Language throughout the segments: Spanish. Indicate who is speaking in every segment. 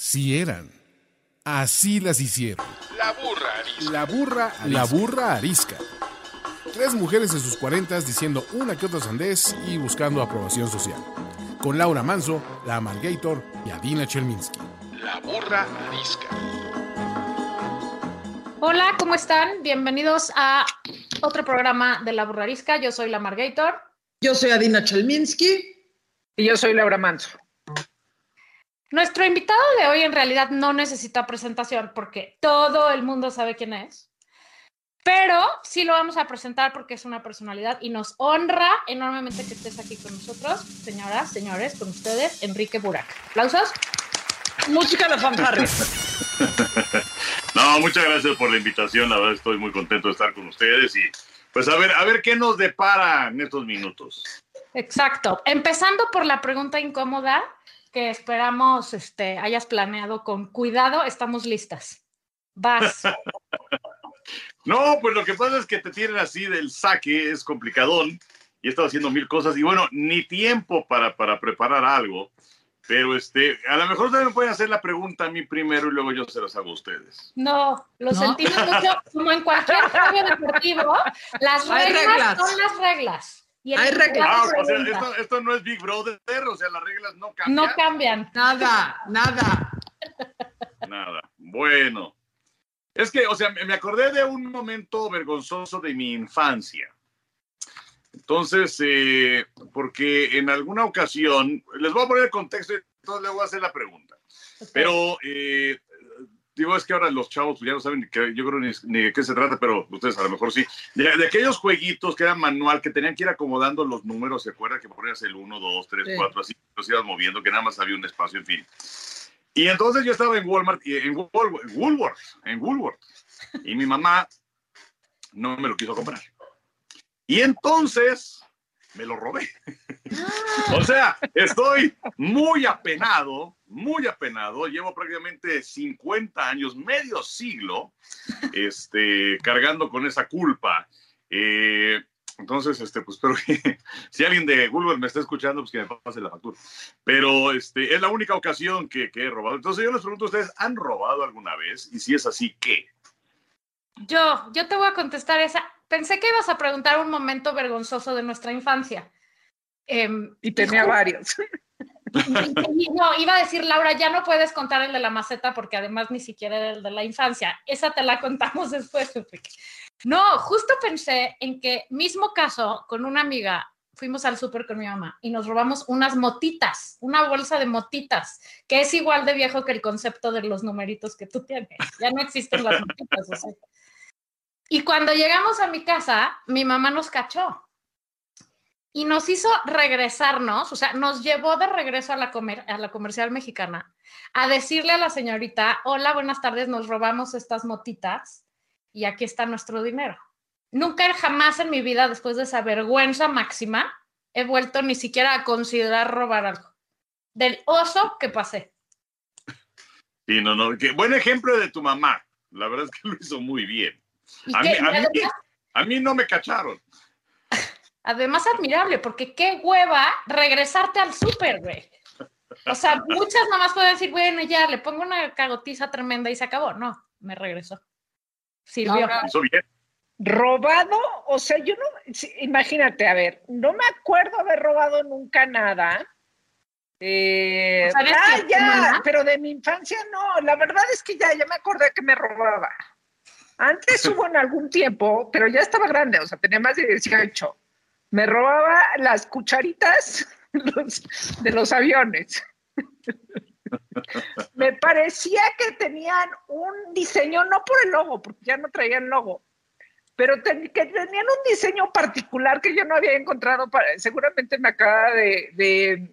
Speaker 1: Sí eran. Así las hicieron.
Speaker 2: La burra arisca.
Speaker 1: La burra, la burra arisca. Tres mujeres en sus cuarentas diciendo una que otra sandez y buscando aprobación social. Con Laura Manso, la Amalgator y Adina Chelminsky.
Speaker 2: La burra arisca.
Speaker 3: Hola, ¿cómo están? Bienvenidos a otro programa de La Burra Arisca. Yo soy la Margator.
Speaker 4: Yo soy Adina Chelminsky.
Speaker 5: Y yo soy Laura Manso.
Speaker 3: Nuestro invitado de hoy en realidad no necesita presentación porque todo el mundo sabe quién es. Pero sí lo vamos a presentar porque es una personalidad y nos honra enormemente que estés aquí con nosotros. Señoras, señores, con ustedes, Enrique Burak. ¿Aplausos?
Speaker 5: Música de fanfarre.
Speaker 6: no, muchas gracias por la invitación. La verdad estoy muy contento de estar con ustedes y pues a ver, a ver qué nos depara en estos minutos.
Speaker 3: Exacto. Empezando por la pregunta incómoda que esperamos este, hayas planeado con cuidado, estamos listas. Vas.
Speaker 6: no, pues lo que pasa es que te tienen así del saque, es complicadón, y he estado haciendo mil cosas, y bueno, ni tiempo para, para preparar algo, pero este, a lo mejor ustedes me pueden hacer la pregunta a mí primero y luego yo se las hago a ustedes.
Speaker 3: No, lo sentimos mucho, como en cualquier juego deportivo, las reglas son las reglas.
Speaker 4: Hay reglas.
Speaker 6: Ah, o sea, esto, esto, no es Big Brother, o sea, las reglas no cambian.
Speaker 3: No cambian.
Speaker 4: Nada, nada.
Speaker 6: Nada. Bueno. Es que, o sea, me acordé de un momento vergonzoso de mi infancia. Entonces, eh, porque en alguna ocasión, les voy a poner el contexto y entonces le voy a hacer la pregunta. Pero eh, digo, es que ahora los chavos ya no saben que, yo creo ni, ni, de qué se trata, pero ustedes a lo mejor sí. De, aquellos jueguitos que eran manual, que tenían que ir acomodando los números, ¿se acuerdan que ponías el 1, 2, 3, 4, así los ibas moviendo, que nada más había un espacio, en fin. Y entonces yo estaba en Walmart, en Woolworth, en Woolworth, y mi mamá no me lo quiso comprar. Y entonces me lo robé. o sea, estoy muy apenado, muy apenado. Llevo prácticamente 50 años, medio siglo, este, cargando con esa culpa. Eh, entonces, este, pues espero que si alguien de Google me está escuchando, pues que me pase la factura. Pero este, es la única ocasión que, que he robado. Entonces yo les pregunto a ustedes, ¿han robado alguna vez? Y si es así, ¿qué?
Speaker 3: Yo, yo te voy a contestar esa. Pensé que ibas a preguntar un momento vergonzoso de nuestra infancia.
Speaker 5: Eh, y tenía y, varios.
Speaker 3: no, iba a decir, Laura, ya no puedes contar el de la maceta porque además ni siquiera era el de la infancia. Esa te la contamos después, Enrique. No, justo pensé en que mismo caso con una amiga, fuimos al súper con mi mamá y nos robamos unas motitas, una bolsa de motitas, que es igual de viejo que el concepto de los numeritos que tú tienes. Ya no existen las motitas. O sea. Y cuando llegamos a mi casa, mi mamá nos cachó y nos hizo regresarnos, o sea, nos llevó de regreso a la, comer a la comercial mexicana a decirle a la señorita, hola, buenas tardes, nos robamos estas motitas y aquí está nuestro dinero. Nunca jamás en mi vida, después de esa vergüenza máxima, he vuelto ni siquiera a considerar robar algo. Del oso que pasé.
Speaker 6: Sí, no, no, qué buen ejemplo de tu mamá. La verdad es que lo hizo muy bien. A mí, a, mí, a mí no me cacharon.
Speaker 3: Además, admirable, porque qué hueva regresarte al súper, güey. O sea, muchas mamás pueden decir, bueno, ya le pongo una cagotiza tremenda y se acabó. No, me regresó. Sirvió.
Speaker 6: No, bien.
Speaker 5: Robado, o sea, yo no, imagínate, a ver, no me acuerdo haber robado nunca nada. Eh, ah, ya, pero de mi infancia no, la verdad es que ya, ya me acordé que me robaba. Antes hubo en algún tiempo, pero ya estaba grande, o sea, tenía más de 18 me robaba las cucharitas de los aviones. me parecía que tenían un diseño, no por el logo, porque ya no traían logo, pero que tenían un diseño particular que yo no había encontrado. Para, seguramente me acaba de, de,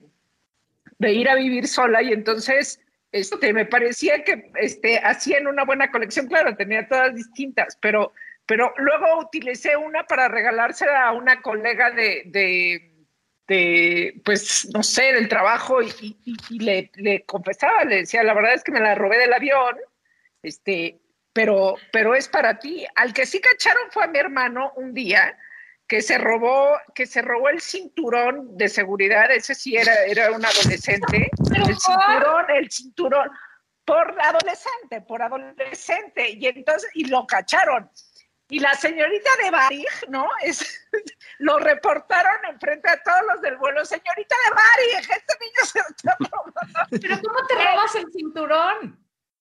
Speaker 5: de, ir a vivir sola y entonces este, me parecía que este, hacían una buena colección. Claro, tenía todas distintas, pero pero luego utilicé una para regalársela a una colega de, de, de pues, no sé, del trabajo y, y, le, le, confesaba, le decía, la verdad es que me la robé del avión, este, pero, pero es para ti. Al que sí cacharon fue a mi hermano un día que se robó, que se robó el cinturón de seguridad, ese sí era, era un adolescente, el cinturón, el cinturón, por adolescente, por adolescente, y entonces, y lo cacharon. Y la señorita de Barig, ¿no? Es, lo reportaron enfrente de todos los del vuelo. Señorita de Barig, este niño se está robando.
Speaker 3: Pero ¿cómo te robas el cinturón?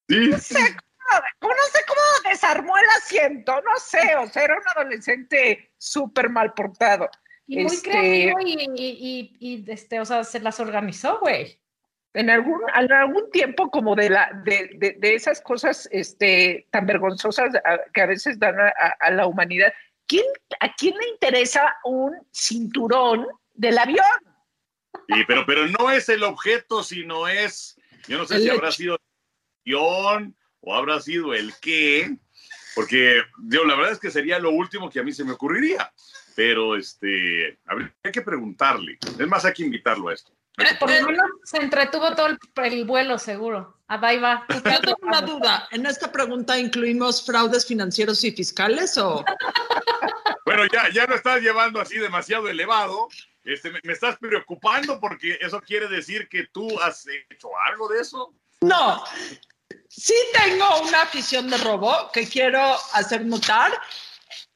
Speaker 6: Sí,
Speaker 5: No sé cómo, no sé cómo desarmó el asiento, no sé, o sea, era un adolescente súper mal portado.
Speaker 3: Y muy
Speaker 5: Este-
Speaker 3: creativo y, y, y, y, este, o sea, se las organizó, güey.
Speaker 5: En algún, en algún tiempo como de, la, de, de, de esas cosas este, tan vergonzosas a- que a veces dan a, a- a la humanidad, ¿quién, ¿a quién le interesa un cinturón del avión?
Speaker 6: Sí, pero, pero no es el objeto, sino es, yo no sé
Speaker 7: El
Speaker 6: si
Speaker 7: hecho.
Speaker 6: habrá sido el guion o habrá sido el qué, porque yo, la verdad es que sería lo último que a mí se me ocurriría, pero este, a ver, hay que preguntarle, es más, hay que invitarlo a esto.
Speaker 3: Por lo menos se entretuvo todo el, el vuelo, seguro. A Daiva.
Speaker 7: Yo tengo una duda. ¿En esta pregunta incluimos fraudes financieros y fiscales o...?
Speaker 6: Bueno, ya, ya lo estás llevando así demasiado elevado, este, me, me estás preocupando porque eso quiere decir que tú has hecho algo de eso.
Speaker 7: No. Sí tengo una afición de robo que quiero hacer notar.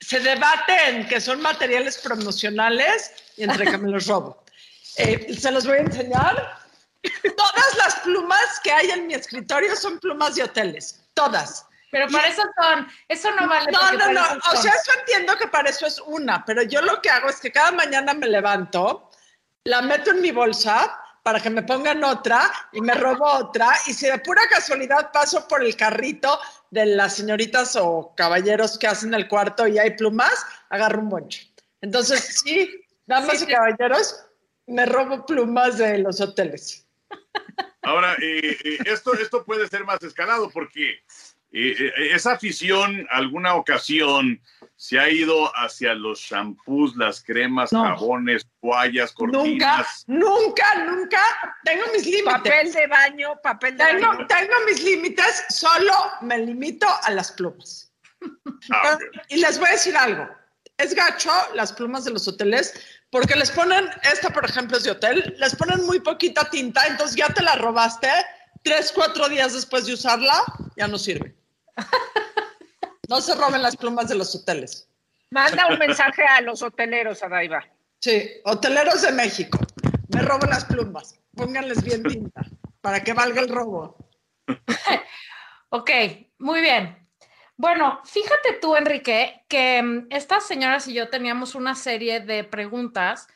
Speaker 7: Se debate en que son materiales promocionales y entre que me los robo. Eh, se los voy a enseñar. Todas las plumas que hay en mi escritorio son plumas de hoteles. Todas.
Speaker 3: Pero para eso son, eso no vale.
Speaker 7: No, no, no. O sea, eso entiendo que para eso es una, pero yo lo que hago es que cada mañana me levanto, la meto en mi bolsa para que me pongan otra y me robo otra. Y si de pura casualidad paso por el carrito de las señoritas o caballeros que hacen el cuarto y hay plumas, agarro un bonche. Entonces, sí, damas
Speaker 3: Sí,
Speaker 7: y caballeros, me robo plumas de los hoteles.
Speaker 6: Ahora, eh, eh, esto, esto puede ser más escalado porque eh, eh, esa afición, alguna ocasión, se ha ido hacia los shampoos, las cremas,
Speaker 7: No.
Speaker 6: jabones, toallas,
Speaker 7: Nunca,
Speaker 6: cortinas.
Speaker 7: nunca, nunca tengo mis límites.
Speaker 5: Papel de baño, papel de
Speaker 7: Tengo,
Speaker 5: baño.
Speaker 7: tengo mis límites, solo me limito a las plumas.
Speaker 6: Ah.
Speaker 7: Y les voy a decir algo. Es gacho las plumas de los hoteles porque les ponen, esta por ejemplo es de hotel, les ponen muy poquita tinta, entonces ya te la robaste, tres, cuatro días después de usarla, ya no sirve. No se roben las plumas de los hoteles.
Speaker 5: Manda un mensaje a los hoteleros, Adaiva.
Speaker 7: Sí, hoteleros de México, me robo las plumas, pónganles bien tinta para que valga el robo.
Speaker 3: Ok, muy bien. Bueno, fíjate tú, Enrique, que mm, estas señoras y yo teníamos una serie de preguntas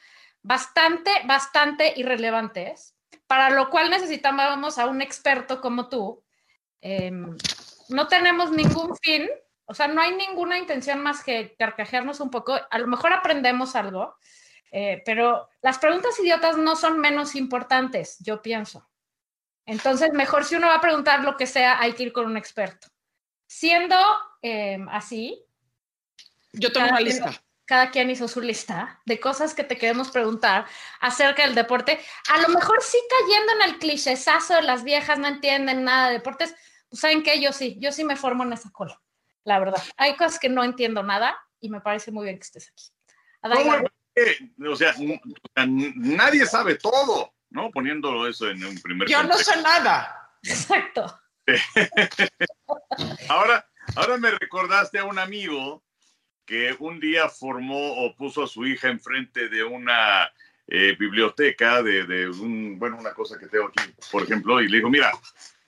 Speaker 3: bastante, bastante irrelevantes, para lo cual necesitábamos a un experto como tú. Em, no tenemos ningún fin, o sea, no hay ninguna intención más que carcajearnos un poco. A lo mejor aprendemos algo, eh, pero las preguntas idiotas no son menos importantes, yo pienso. Entonces, mejor si uno va a preguntar lo que sea, hay que ir con un experto. Siendo eh, así,
Speaker 7: Yo tengo una
Speaker 3: quien-
Speaker 7: lista.
Speaker 3: cada quien hizo su lista de cosas que te queremos preguntar acerca del deporte. A lo mejor sí cayendo en el clichesazo de las viejas no entienden nada de deportes. Pues saben que yo sí, yo sí me formo en esa cola, la verdad. Hay cosas que no entiendo nada y me parece muy bien que estés aquí.
Speaker 6: Eh, o sea, nadie sabe todo, ¿no? Poniéndolo eso en un primer
Speaker 7: Yo no sé nada.
Speaker 3: exacto.
Speaker 6: Ahora, ahora me recordaste a un amigo que un día formó o puso a su hija enfrente de una eh, biblioteca de, de un, bueno, una cosa que tengo aquí, por ejemplo, y le dijo, mira,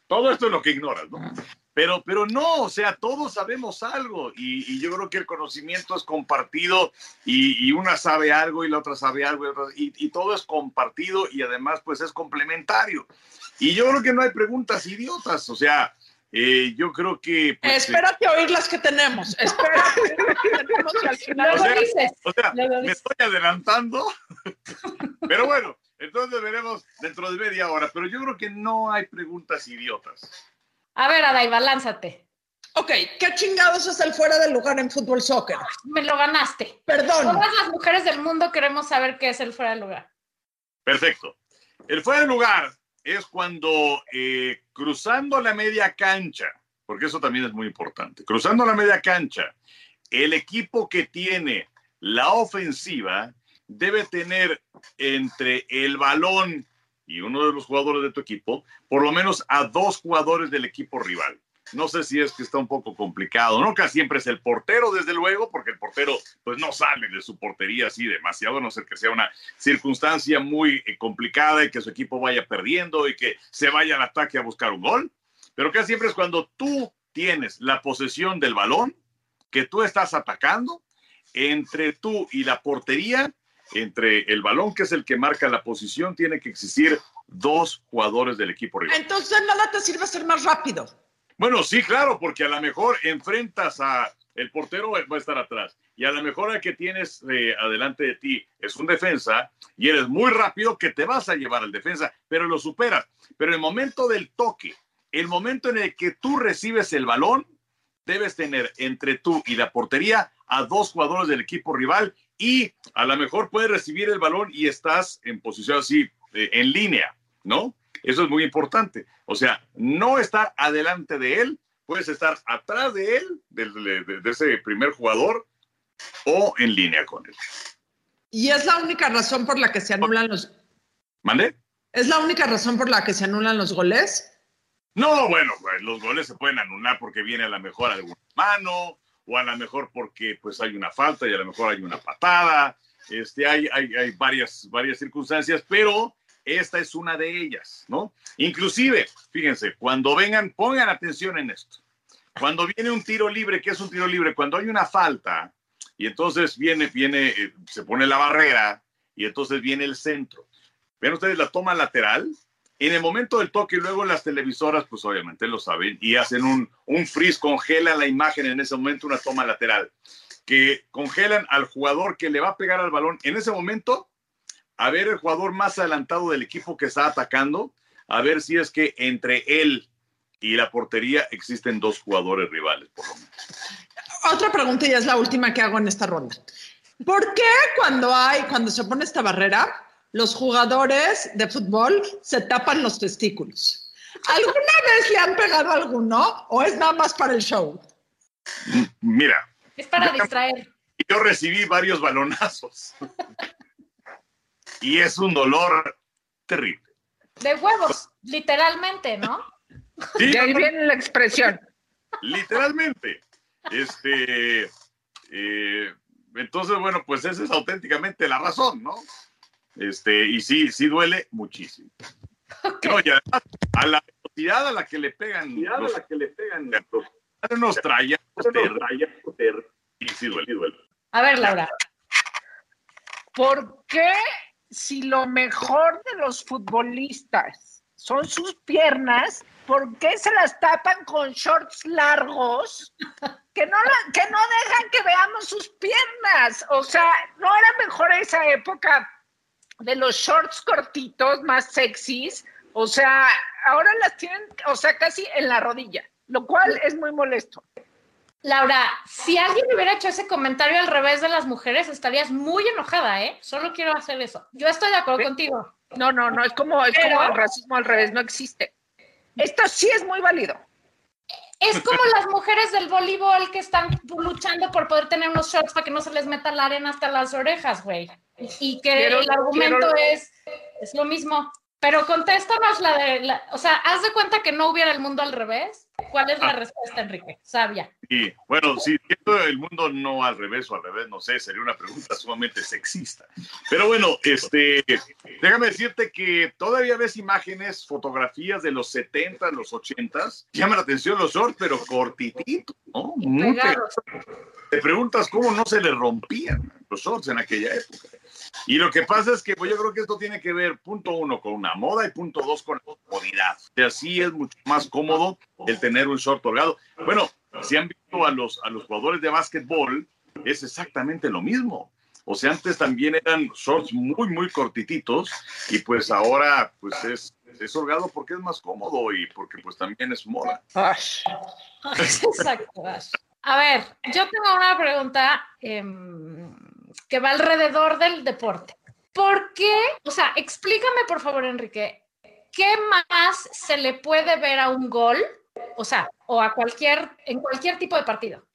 Speaker 6: todo esto es lo que ignoras, ¿no? Pero, pero no, o sea, todos sabemos algo y, y yo creo que el conocimiento es compartido y, y una sabe algo y la otra sabe algo y, otra- y- todo es compartido y además pues es complementario. Y yo creo que no hay preguntas idiotas, o sea, eh, yo creo que... pues,
Speaker 7: Espérate a oír las que tenemos. Espérate a oír las que tenemos y al final.
Speaker 3: Luego
Speaker 6: o sea,
Speaker 3: dices,
Speaker 6: O sea, me estoy adelantando. Pero bueno, entonces veremos dentro de media hora. Pero yo creo que no hay preguntas idiotas.
Speaker 3: A ver, Adaiva, lánzate.
Speaker 7: Ok, ¿qué chingados es el fuera del lugar en fútbol soccer?
Speaker 3: Me lo ganaste.
Speaker 7: Perdón.
Speaker 3: Todas las mujeres del mundo queremos saber qué es el fuera de lugar.
Speaker 6: Perfecto. El fuera de lugar es cuando eh, cruzando la media cancha, porque eso también es muy importante, cruzando la media cancha, el equipo que tiene la ofensiva debe tener entre el balón y uno de los jugadores de tu equipo, por lo menos a dos jugadores del equipo rival. No sé si es que está un poco complicado, ¿no? Casi siempre es el portero, desde luego, porque el portero pues no sale de su portería así demasiado, a no ser que sea una circunstancia muy eh, complicada y que su equipo vaya perdiendo y que se vaya al ataque a buscar un gol. Pero casi siempre es cuando tú tienes la posesión del balón, que tú estás atacando, entre tú y la portería, entre el balón, que es el que marca la posición, tiene que existir dos jugadores del equipo rival.
Speaker 4: Entonces nada te sirve ser más rápido.
Speaker 6: Bueno, sí, claro, porque a lo mejor enfrentas a el portero va a estar atrás y a lo mejor el que tienes eh, adelante de ti es un defensa y eres muy rápido que te vas a llevar al defensa, pero lo superas. Pero el momento del toque, el momento en el que tú recibes el balón, debes tener entre tú y la portería a dos jugadores del equipo rival y a lo mejor puedes recibir el balón y estás en posición así, eh, en línea, ¿no? Eso es muy importante. O sea, no estar adelante de él, puedes estar atrás de él, de, de- de ese primer jugador, o en línea con él.
Speaker 4: Y es la única razón por la que se anulan los.
Speaker 6: ¿Mande?
Speaker 4: ¿Es la única razón por la que se anulan los goles?
Speaker 6: No, bueno, pues, los goles se pueden anular porque viene a la mejor alguna mano, o a lo mejor porque pues hay una falta y a lo mejor hay una patada. Este, hay, hay, hay varias, varias circunstancias, pero esta es una de ellas, ¿no? Inclusive, fíjense, cuando vengan, pongan atención en esto. Cuando viene un tiro libre, ¿qué es un tiro libre? Cuando hay una falta y entonces viene, viene, eh, se pone la barrera y entonces viene el centro. Ven ustedes la toma lateral. En el momento del toque y luego las televisoras, pues obviamente lo saben y hacen un, un freeze, congelan la imagen en ese momento, una toma lateral, que congelan al jugador que le va a pegar al balón en ese momento, a ver el jugador más adelantado del equipo que está atacando, a ver si es que entre él y la portería existen dos jugadores rivales, por lo menos.
Speaker 4: Otra pregunta y es la última que hago en esta ronda. ¿Por qué cuando hay, cuando se pone esta barrera, los jugadores de fútbol se tapan los testículos? ¿Alguna vez le han pegado a alguno o es nada más para el show?
Speaker 6: Mira,
Speaker 3: Es para
Speaker 6: Yo-
Speaker 3: distraer.
Speaker 6: yo recibí varios balonazos y es un dolor terrible.
Speaker 3: De huevos, literalmente, ¿no?
Speaker 6: Sí,
Speaker 5: De ahí
Speaker 6: no,
Speaker 5: viene la expresión.
Speaker 6: literalmente. Este, eh, entonces, bueno, pues esa es auténticamente la razón, ¿no? Este, y sí, sí duele muchísimo. No, y además, a la velocidad a la que le pegan, los, que le pegan los, unos terribles. Y sí duele, sí duele.
Speaker 3: A ver, Laura.
Speaker 5: ¿Por qué si lo mejor de los futbolistas son sus piernas, por qué se las tapan con shorts largos que no, la- que no dejan que veamos sus piernas? O sea, ¿no era mejor esa época de los shorts cortitos, más sexys? O sea, ahora las tienen, o sea, casi en la rodilla, lo cual es muy molesto.
Speaker 3: Laura, si alguien hubiera hecho ese comentario al revés de las mujeres, estarías muy enojada, ¿eh? Solo quiero hacer eso. Yo estoy de acuerdo contigo.
Speaker 5: No, no, no, es como, es
Speaker 3: Pero-
Speaker 5: como el racismo al revés, no existe. Esto sí es muy válido.
Speaker 3: Es como las mujeres del voleibol que están luchando por poder tener unos shorts para que no se les meta la arena hasta las orejas, güey. Y que
Speaker 5: Quiero-
Speaker 3: el argumento
Speaker 5: quiero-
Speaker 3: es, es lo mismo. Pero contéstanos la de, la- o sea, haz de cuenta que no hubiera el mundo al revés. ¿Cuál es la
Speaker 6: Ah.
Speaker 3: respuesta, Enrique? Sabia.
Speaker 6: Y bueno, si siendo el mundo no al revés o al revés, no sé, sería una pregunta sumamente sexista. Pero bueno, este, déjame decirte que todavía ves imágenes, fotografías de los 70, los 80, llama la atención los shorts, pero cortititos, ¿no? Muy
Speaker 3: Pegados.
Speaker 6: te preguntas cómo no se le rompían los shorts en aquella época. Y lo que pasa es que pues, yo creo que esto tiene que ver, punto uno, con una moda y punto dos, con la comodidad. O sea, sí es mucho más cómodo el tener un short holgado. Bueno, si han visto a los, a los jugadores de básquetbol, es exactamente lo mismo. O sea, antes también eran shorts muy, muy cortititos y pues ahora pues es, es holgado porque es más cómodo y porque pues también es moda.
Speaker 3: Exacto. Ash. A ver, yo tengo una pregunta em, que va alrededor del deporte. ¿Por qué? O sea, explícame por favor, Enrique, ¿qué más se le puede ver a un gol? O sea, o a cualquier, en cualquier tipo de partido.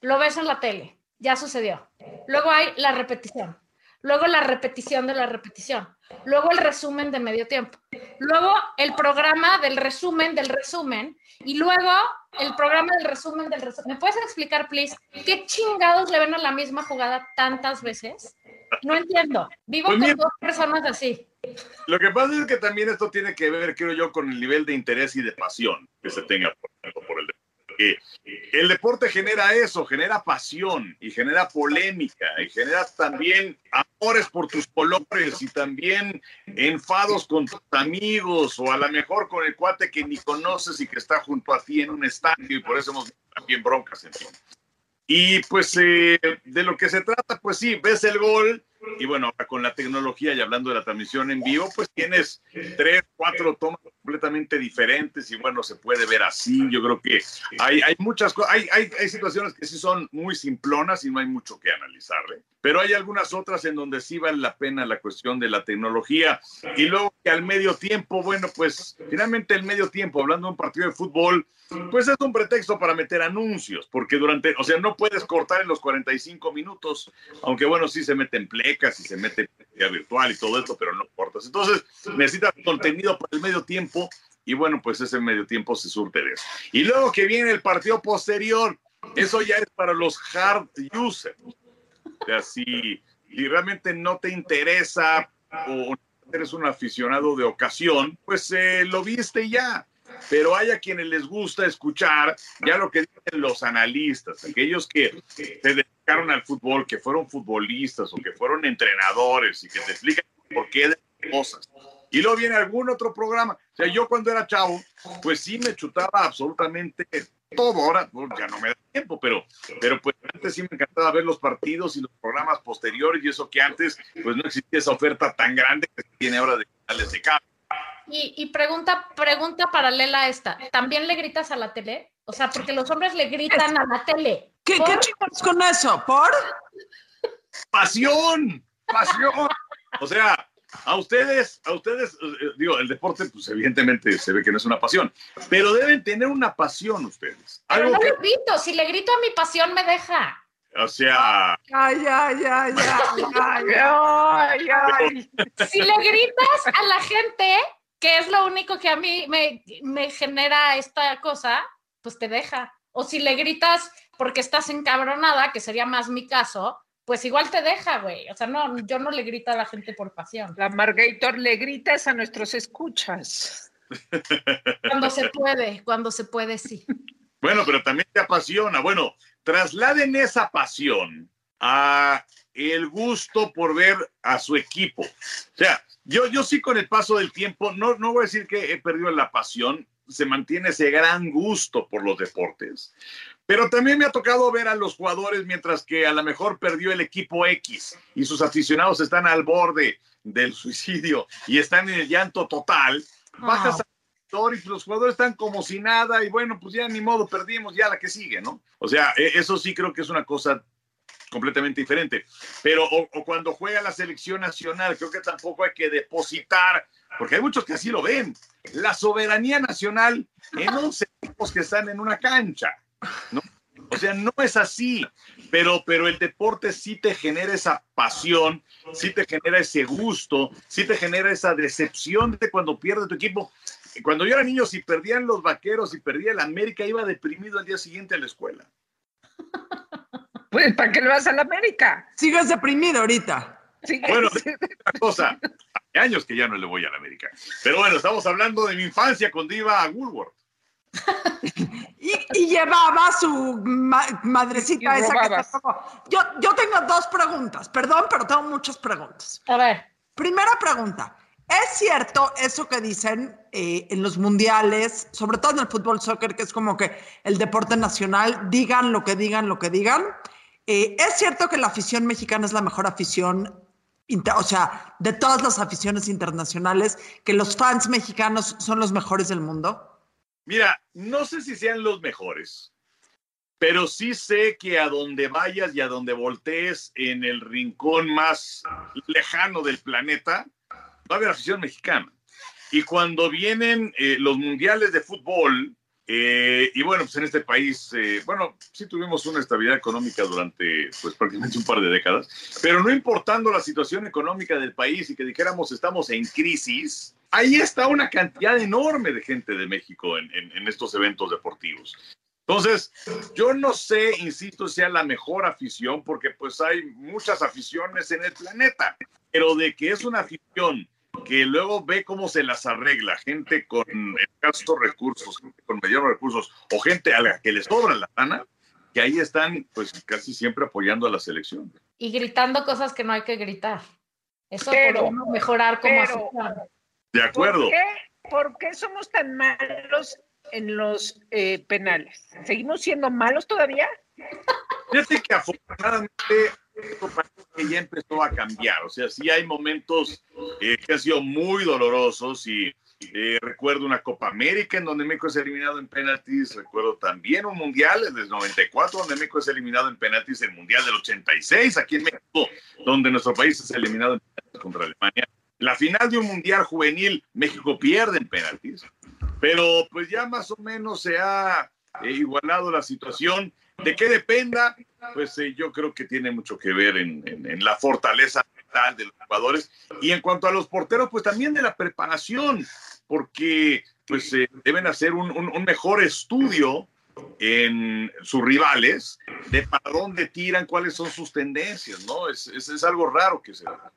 Speaker 3: Lo ves en la tele, ya sucedió. Luego hay la repetición. Luego la repetición de la repetición, luego el resumen de medio tiempo, luego el programa del resumen del resumen y luego el programa del resumen del resumen. ¿Me puedes explicar, please, qué chingados le ven a la misma jugada tantas veces? No entiendo. Vivo
Speaker 6: Pues
Speaker 3: con
Speaker 6: mira-
Speaker 3: dos personas así.
Speaker 6: Lo que pasa es que también esto tiene que ver, creo yo, con el nivel de interés y de pasión que se tenga por, por el deporte. El deporte genera eso, genera pasión y genera polémica y genera también amores por tus colores y también enfados con tus amigos o a lo mejor con el cuate que ni conoces y que está junto a ti en un estadio y por eso hemos también broncas en. Y pues eh, de lo que se trata, pues sí, ves el gol y bueno, con la tecnología y hablando de la transmisión en vivo, pues tienes tres, cuatro tomas completamente diferentes y bueno, se puede ver así. Yo creo que hay, hay muchas cosas, hay, hay, hay situaciones que sí son muy simplonas y no hay mucho que analizarle, pero hay algunas otras en donde sí vale la pena la cuestión de la tecnología. Y luego que al medio tiempo, bueno, pues finalmente el medio tiempo, hablando de un partido de fútbol, pues es un pretexto para meter anuncios, porque durante, o sea, no puedes cortar en los 45 minutos, aunque bueno, sí se meten plecas y se mete virtual y todo esto, pero no cortas. Entonces, necesitas contenido para el medio tiempo y bueno, pues ese medio tiempo se surte de eso. Y luego que viene el partido posterior, eso ya es para los hard users. O sea, si, si realmente no te interesa o eres un aficionado de ocasión, pues eh, lo viste ya pero hay a quienes les gusta escuchar ya lo que dicen los analistas, aquellos que se dedicaron al fútbol, que fueron futbolistas o que fueron entrenadores y que te explican por qué de cosas. Y luego viene algún otro programa. O sea, yo cuando era chavo, pues sí me chutaba absolutamente todo. Ahora ya no me da tiempo, pero, pero pues antes sí me encantaba ver los partidos y los programas posteriores y eso que antes pues no existía esa oferta tan grande que tiene ahora de canales de cable.
Speaker 3: Y, y pregunta, pregunta paralela a esta, ¿también le gritas a la tele? O sea, porque los hombres le gritan a la tele.
Speaker 4: ¿Qué,
Speaker 3: ¿Por?
Speaker 4: qué chingados con eso? ¿Por?
Speaker 6: pasión, pasión. O sea, a ustedes, a ustedes, eh, digo, el deporte, pues evidentemente se ve que no es una pasión, pero deben tener una pasión ustedes.
Speaker 3: Pero
Speaker 6: Algo
Speaker 3: no
Speaker 6: que,
Speaker 3: le grito, si le grito a mi pasión me deja.
Speaker 6: o sea,
Speaker 4: Ay, ay, ay, ay, ay, ay, ay.
Speaker 3: Si le gritas a la gente, que es lo único que a mí me, me genera esta cosa, pues te deja. O si le gritas porque estás encabronada, que sería más mi caso, pues igual te deja, güey. O sea, no, yo no le grito a la gente por pasión.
Speaker 5: La Margator le gritas a nuestros escuchas.
Speaker 3: Cuando se puede, cuando se puede, sí.
Speaker 6: bueno, pero también te apasiona. Bueno, trasladen esa pasión a el gusto por ver a su equipo. O sea, yo, yo sí con el paso del tiempo, no, no voy a decir que he perdido la pasión, se mantiene ese gran gusto por los deportes. Pero también me ha tocado ver a los jugadores mientras que a lo mejor perdió el equipo X y sus aficionados están al borde del suicidio y están en el llanto total. Bajas y los jugadores están como si nada y bueno, pues ya ni modo, perdimos, ya la que sigue, ¿no? O sea, e- eso sí creo que es una cosa completamente diferente. Pero o, o cuando juega la selección nacional, creo que tampoco hay que depositar, porque hay muchos que así lo ven, la soberanía nacional en 11 equipos que están en una cancha. ¿No? O sea, no es así, pero, pero el deporte sí te genera esa pasión, sí te genera ese gusto, sí te genera esa decepción de cuando pierde tu equipo. Cuando yo era niño, si perdían los vaqueros y perdía el América, iba deprimido al día siguiente a la escuela.
Speaker 5: Pues, ¿para qué le vas a la América?
Speaker 4: Sigues deprimido ahorita.
Speaker 5: Sí,
Speaker 6: Bueno. Otra cosa, hace años que ya no le voy a la América. Pero bueno, estamos hablando de mi infancia cuando iba a Woolworth.
Speaker 4: Y, y llevaba su ma- madrecita
Speaker 5: Y
Speaker 4: esa que. Yo, yo tengo dos preguntas, perdón, pero tengo muchas preguntas.
Speaker 3: A ver,
Speaker 4: Primera pregunta. ¿Es cierto eso que dicen eh, en los mundiales, sobre todo en el fútbol soccer, que es como que el deporte nacional, digan lo que digan, lo que digan? Eh, ¿Es cierto que la afición mexicana es la mejor afición, o sea, de todas las aficiones internacionales, que los fans mexicanos son los mejores del mundo?
Speaker 6: Mira, no sé si sean los mejores, pero sí sé que a donde vayas y a donde voltees en el rincón más lejano del planeta, va a haber afición mexicana. Y cuando vienen eh, los mundiales de fútbol, Eh, y bueno, pues en este país, eh, bueno, sí tuvimos una estabilidad económica durante pues prácticamente un par de décadas, pero no importando la situación económica del país y que dijéramos estamos en crisis, ahí está una cantidad enorme de gente de México en, en- en estos eventos deportivos. Entonces, yo no sé, insisto, sea la mejor afición, porque pues hay muchas aficiones en el planeta, pero de que es una afición que luego ve cómo se las arregla, gente con escasos recursos, gente con mayores recursos, o gente a la que les sobra la lana, que ahí están pues casi siempre apoyando a la selección.
Speaker 3: Y gritando cosas que no hay que gritar. Eso
Speaker 5: Pero-
Speaker 3: podemos mejorar como.
Speaker 6: De acuerdo.
Speaker 5: ¿Por qué, por qué somos tan malos en los eh, penales? ¿Seguimos siendo malos todavía?
Speaker 6: Fíjate que afortunadamente esto parece que ya empezó a cambiar. O sea, sí hay momentos eh, que han sido muy dolorosos y eh, recuerdo una Copa América en donde México es eliminado en penaltis. Recuerdo también un Mundial el del 94 donde México es eliminado en penaltis. El Mundial del 86 aquí en México donde nuestro país es eliminado en penaltis contra Alemania. La final de un Mundial juvenil, México pierde en penaltis. Pero pues ya más o menos se ha eh, igualado la situación. ¿De qué dependa? Pues eh, yo creo que tiene mucho que ver en, la fortaleza mental de los jugadores. Y en cuanto a los porteros, pues también de la preparación, porque pues eh, deben hacer un mejor estudio en sus rivales de para dónde tiran, cuáles son sus tendencias, ¿no? Es, es, es algo raro que se da.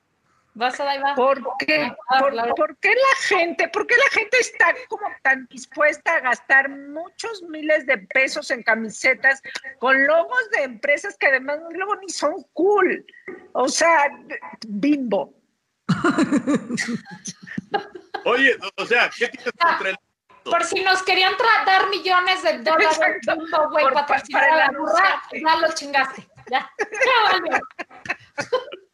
Speaker 3: Vas a.
Speaker 5: ¿Por qué,
Speaker 3: Ah,
Speaker 5: por,
Speaker 3: claro.
Speaker 5: por qué la gente, por qué la gente está como tan dispuesta a gastar muchos miles de pesos en camisetas con logos de empresas que además luego ni son cool? O sea, bimbo.
Speaker 6: Oye, o sea, ¿qué tienes contra el
Speaker 3: Por si nos querían tra- dar millones de dólares,
Speaker 5: Exacto.
Speaker 3: Bimbo, güey, patrocinar
Speaker 5: para
Speaker 3: a la burra, ya lo chingaste. Ya, ya valió.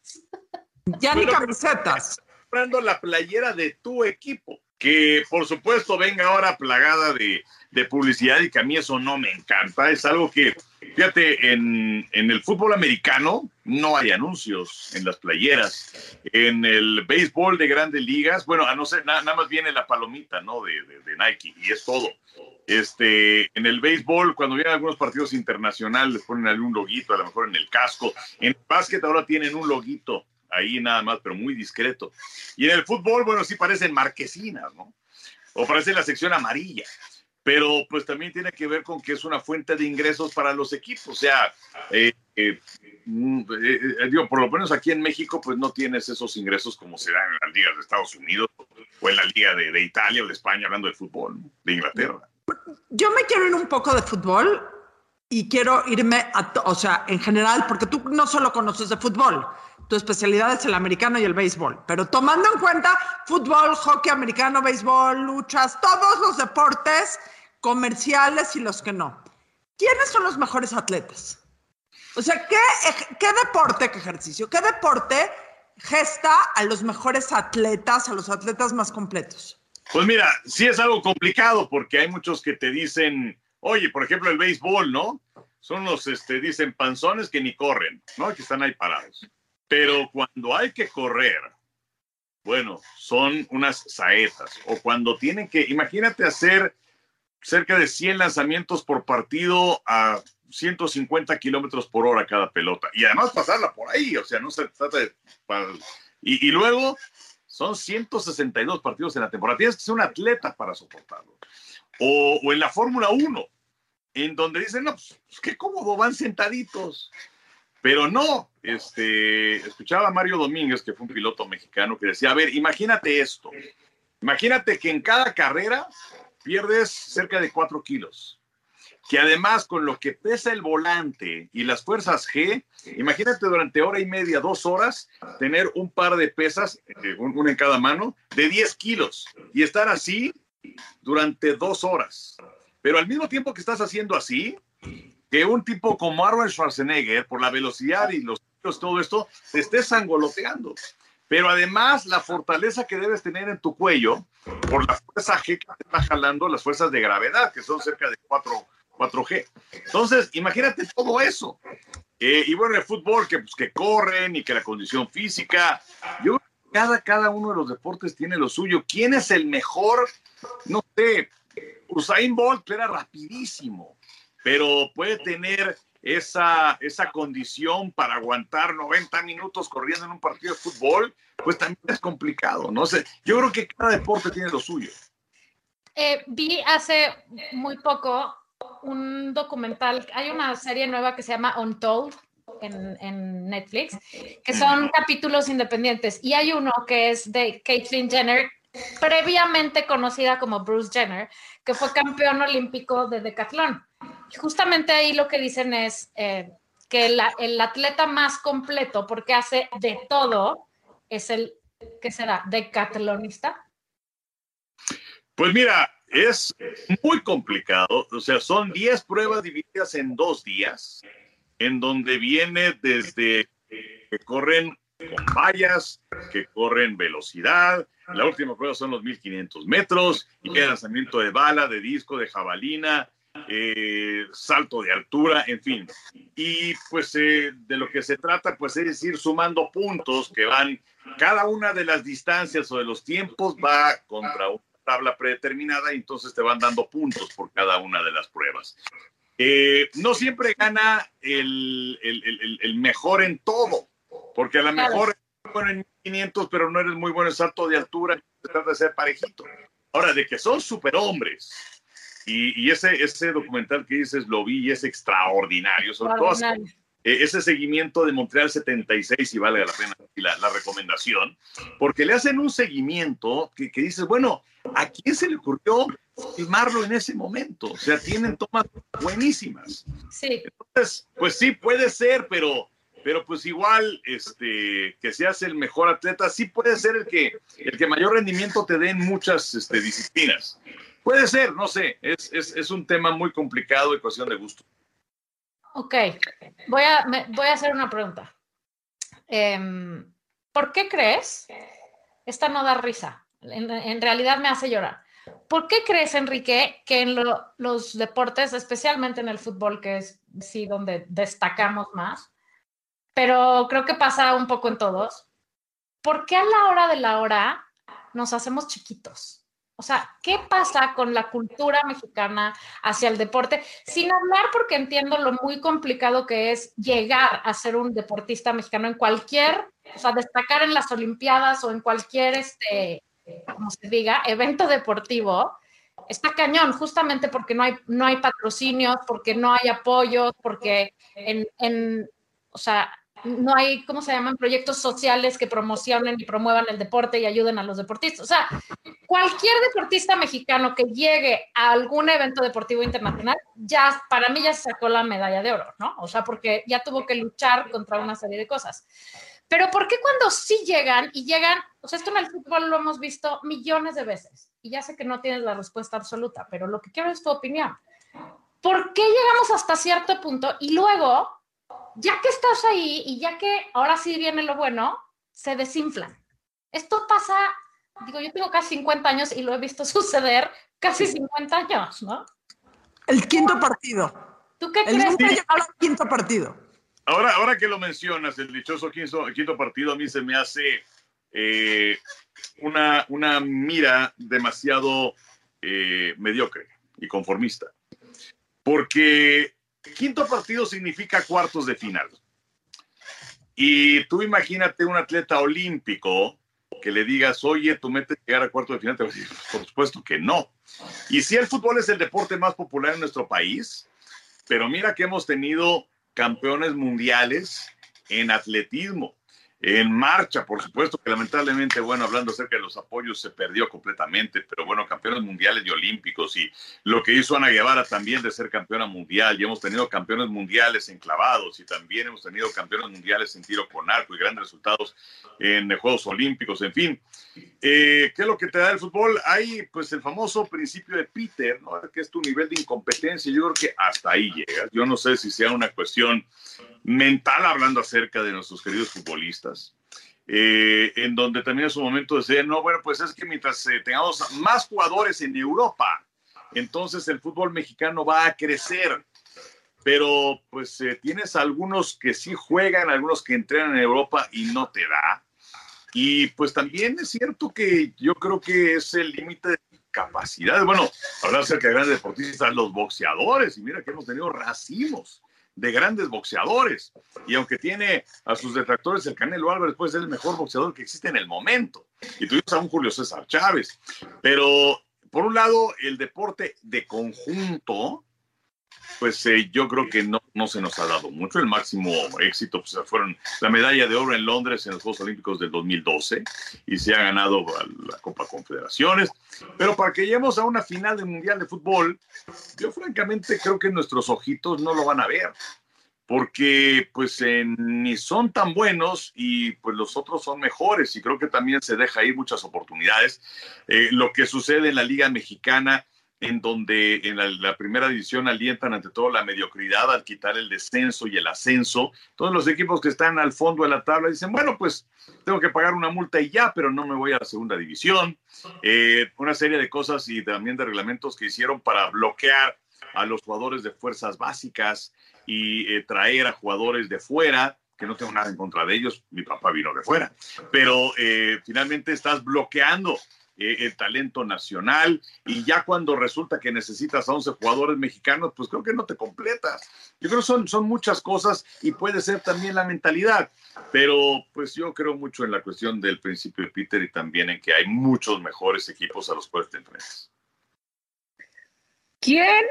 Speaker 7: Ya ni camisetas.
Speaker 6: comprando la playera de tu equipo. Que por supuesto venga ahora plagada de, de publicidad y que a mí eso no me encanta. Es algo que, fíjate, en, en el fútbol americano no hay anuncios en las playeras. En el béisbol de grandes ligas, bueno, a no ser, na- nada más viene la palomita, ¿no? De, de- de Nike y es todo. Este, en el béisbol, cuando vienen algunos partidos internacionales, les ponen algún loguito, a lo mejor en el casco. En el básquet ahora tienen un loguito ahí nada más, pero muy discreto. Y en el fútbol, bueno, sí parecen marquesinas, ¿no? O parece la sección amarilla. Pero pues también tiene que ver con que es una fuente de ingresos para los equipos. O sea, eh, eh, mm, eh, eh, por lo menos aquí en México, pues no tienes esos ingresos como se dan en las ligas de Estados Unidos o en la liga de, de Italia o de España, hablando de fútbol, de Inglaterra.
Speaker 7: Yo me quiero ir un poco de fútbol y quiero irme a, o sea, en general, porque tú no solo conoces de fútbol, tu especialidad es el americano y el béisbol, pero tomando en cuenta fútbol, hockey americano, béisbol, luchas, todos los deportes comerciales y los que no. ¿Quiénes son los mejores atletas? O sea, ¿qué, qué deporte, qué ejercicio, qué deporte gesta a los mejores atletas, a los atletas más completos?
Speaker 6: Pues mira, sí es algo complicado porque hay muchos que te dicen, oye, por ejemplo, el béisbol, ¿no? Son los, este, dicen panzones que ni corren, ¿no? Que están ahí parados. Pero cuando hay que correr, bueno, son unas saetas. O cuando tienen que, imagínate hacer cerca de 100 lanzamientos por partido a 150 kilómetros por hora cada pelota. Y además pasarla por ahí, o sea, no se trata de... Y, y luego son 162 partidos en la temporada. Tienes que ser un atleta para soportarlo. O, o en la Fórmula 1, en donde dicen, no, pues, pues, qué cómodo, van sentaditos. Pero no, este, escuchaba a Mario Domínguez, que fue un piloto mexicano, que decía, a ver, imagínate esto. Imagínate que en cada carrera pierdes cerca de 4 kilos. Que además con lo que pesa el volante y las fuerzas G, imagínate durante hora y media, dos horas, tener un par de pesas, eh, un- una en cada mano, de 10 kilos y estar así durante dos horas. Pero al mismo tiempo que estás haciendo así, que un tipo como Arnold Schwarzenegger, por la velocidad y los kilos, todo esto, te estés sangoloteando. Pero además la fortaleza que debes tener en tu cuello, por la fuerza G que te está jalando, las fuerzas de gravedad, que son cerca de 4, 4G. Entonces, imagínate todo eso. Eh, y bueno, el fútbol, que, pues, que corren y que la condición física. Yo cada, cada uno de los deportes tiene lo suyo. ¿Quién es el mejor? No sé, Usain Bolt era rapidísimo, pero puede tener esa, esa condición para aguantar 90 minutos corriendo en un partido de fútbol, pues también es complicado. No sé, yo creo que cada deporte tiene lo suyo.
Speaker 3: Eh, vi hace muy poco un documental, hay una serie nueva que se llama Untold en, en Netflix, que son capítulos independientes y hay uno que es de Caitlyn Jenner, previamente conocida como Bruce Jenner, que fue campeón olímpico de decatlón. Justamente ahí lo que dicen es eh, que el atleta más completo, porque hace de todo, es el, ¿qué será? Decatlonista.
Speaker 6: Pues mira, es muy complicado. O sea, son 10 pruebas divididas en dos días, en donde viene desde que corren con vallas, que corren velocidad. La última prueba son los 1500 metros, y el lanzamiento de bala, de disco, de jabalina, eh, salto de altura, en fin. Y pues eh, de lo que se trata, pues es ir sumando puntos que van, cada una de las distancias o de los tiempos va contra una tabla predeterminada y entonces te van dando puntos por cada una de las pruebas. Eh, no siempre gana el mejor en todo, porque a lo
Speaker 3: Claro.
Speaker 6: mejor eres bueno en 1500, pero no eres muy bueno en salto de altura, se trata de ser parejito. Ahora, de que son superhombres, y, y ese, ese documental que dices lo vi y es extraordinario, sobre todo
Speaker 3: Extraordinario.
Speaker 6: eh, ese seguimiento de Montreal 76, y vale la pena la, la recomendación, porque le hacen un seguimiento que, que dices, bueno, ¿a quién se le ocurrió filmarlo en ese momento? O sea, tienen tomas buenísimas.
Speaker 3: Sí,
Speaker 6: Entonces, pues sí, puede ser, pero, pero pues igual, este, que seas el mejor atleta, sí puede ser el que, el que mayor rendimiento te dé en muchas este, disciplinas. Puede ser, no sé, es, es, es un tema muy complicado y cuestión de gusto.
Speaker 3: ok. Voy a, voy a hacer una pregunta. Em, ¿Por qué crees? Esta no da risa. En, realidad me hace llorar. ¿Por qué crees, Enrique, que en lo- los deportes, especialmente en el fútbol, que es sí donde destacamos más, pero creo que pasa un poco en todos, ¿por qué a la hora de la hora nos hacemos chiquitos? O sea, ¿qué pasa con la cultura mexicana hacia el deporte? Sin hablar porque entiendo lo muy complicado que es llegar a ser un deportista mexicano en cualquier, o sea, destacar en las Olimpiadas o en cualquier, este, como se diga, evento deportivo. Está cañón, justamente porque no hay, no hay patrocinios, porque no hay apoyos, porque en, en, o sea, no hay, ¿cómo se llaman? Proyectos sociales que promocionen y promuevan el deporte y ayuden a los deportistas. O sea, cualquier deportista mexicano que llegue a algún evento deportivo internacional, ya para mí ya sacó la medalla de oro, ¿no? O sea, porque ya tuvo que luchar contra una serie de cosas. Pero ¿por qué cuando sí llegan y llegan, o sea, esto en el fútbol lo hemos visto millones de veces y ya sé que no tienes la respuesta absoluta, pero lo que quiero es tu opinión. ¿Por qué llegamos hasta cierto punto y luego, ya que estás ahí y ya que ahora sí viene lo bueno, se desinflan? Esto pasa, digo, yo tengo casi 50 años y lo he visto suceder casi 50 años, ¿no?
Speaker 7: El quinto partido.
Speaker 3: ¿Tú qué
Speaker 7: El
Speaker 3: crees?
Speaker 7: mundo llegar al quinto partido.
Speaker 6: Ahora, ahora que lo mencionas, el dichoso quinto, quinto partido a mí se me hace eh, una, una mira demasiado eh, mediocre y conformista. Porque quinto partido significa cuartos de final. Y tú imagínate un atleta olímpico que le digas, oye, tú metes llegar a cuartos de final, te a decir, por supuesto que no. Y si el fútbol es el deporte más popular en nuestro país, pero mira que hemos tenido campeones mundiales en atletismo, en marcha, por supuesto que lamentablemente, bueno, hablando acerca de los apoyos, se perdió completamente, pero bueno, campeones mundiales y olímpicos y lo que hizo Ana Guevara también de ser campeona mundial, y hemos tenido campeones mundiales en clavados y también hemos tenido campeones mundiales en tiro con arco y grandes resultados en Juegos Olímpicos, en fin. Eh, ¿Qué es lo que te da el fútbol? Hay pues el famoso principio de Peter, ¿no? que es tu nivel de incompetencia. Yo creo que hasta ahí llegas. Yo no sé si sea una cuestión mental hablando acerca de nuestros queridos futbolistas. Eh, en donde también en su momento decían, no, bueno, pues es que mientras eh, tengamos más jugadores en Europa, entonces el fútbol mexicano va a crecer. Pero pues eh, tienes algunos que sí juegan, algunos que entrenan en Europa y no te da. Y pues también es cierto que yo creo que es el límite capacidades. Bueno, hablar acerca de grandes deportistas, los boxeadores, y mira que hemos tenido racimos de grandes boxeadores. Y aunque tiene a sus detractores, el Canelo Álvarez puede ser el mejor boxeador que existe en el momento. Y tuvimos a un Julio César Chávez. Pero, por un lado, el deporte de conjunto, pues eh, yo creo que no, no se nos ha dado mucho. El máximo éxito pues, fueron la medalla de oro en Londres en los Juegos Olímpicos del 2012 y se ha ganado la Copa Confederaciones. Pero para que lleguemos a una final del Mundial de Fútbol, yo francamente creo que nuestros ojitos no lo van a ver porque pues eh, ni son tan buenos y pues los otros son mejores y creo que también se deja ir muchas oportunidades. Eh, lo que sucede en la Liga Mexicana en donde en la, primera división alientan ante todo la mediocridad al quitar el descenso y el ascenso. Todos los equipos que están al fondo de la tabla dicen, bueno, pues tengo que pagar una multa y ya, pero no me voy a la segunda división. Eh, una serie de cosas y también de reglamentos que hicieron para bloquear a los jugadores de fuerzas básicas y eh, traer a jugadores de fuera que no tengo nada en contra de ellos, mi papá vino de fuera, pero eh, finalmente estás bloqueando eh, el talento nacional y ya cuando resulta que necesitas a 11 jugadores mexicanos, pues creo que no te completas. Yo creo que son, son muchas cosas y puede ser también la mentalidad, pero pues yo creo mucho en la cuestión del principio de Peter y también en que hay muchos mejores equipos a los cuales te enfrentas.
Speaker 5: ¿Quién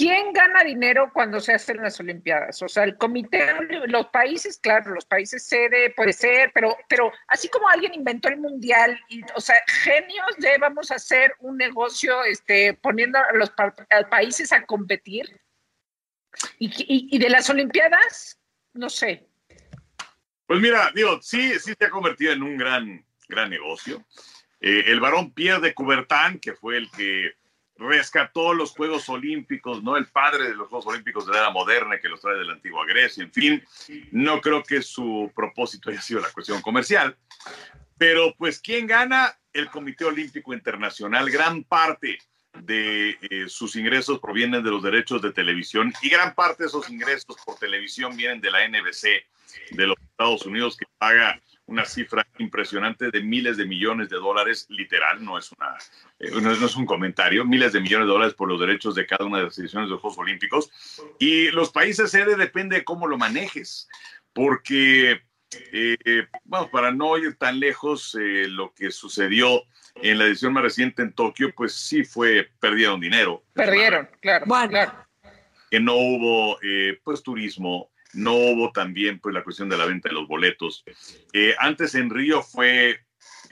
Speaker 5: ¿Quién gana dinero cuando se hacen las Olimpiadas? O sea, el comité, los países, claro, los países sede puede ser, pero, pero así como alguien inventó el mundial, o sea, genios de vamos a hacer un negocio este, poniendo a los países a competir. Y, de las Olimpiadas, no sé.
Speaker 6: Pues mira, digo, sí, sí se ha convertido en un gran, gran negocio. Eh, el varón Pierre de Coubertin, que fue el que rescató los Juegos Olímpicos, ¿no? El padre de los Juegos Olímpicos de la era moderna que los trae de la antigua Grecia, en fin, no creo que su propósito haya sido la cuestión comercial, pero pues ¿quién gana? El Comité Olímpico Internacional, gran parte de eh, sus ingresos provienen de los derechos de televisión y gran parte de esos ingresos por televisión vienen de la NBC de los Estados Unidos que paga una cifra impresionante de miles de millones de dólares, literal, no es, una, eh, no, es un comentario, miles de millones de dólares por los derechos de cada una de las ediciones de los Juegos Olímpicos. Y los países sede depende de cómo lo manejes, porque, eh, bueno, para no ir tan lejos, eh, lo que sucedió en la edición más reciente en Tokio, pues sí fue, perdieron dinero.
Speaker 5: Perdieron, claro.
Speaker 7: Bueno.
Speaker 5: claro.
Speaker 6: Que no hubo, pues, turismo, no hubo también pues la cuestión de la venta de los boletos. Eh, antes en Río fue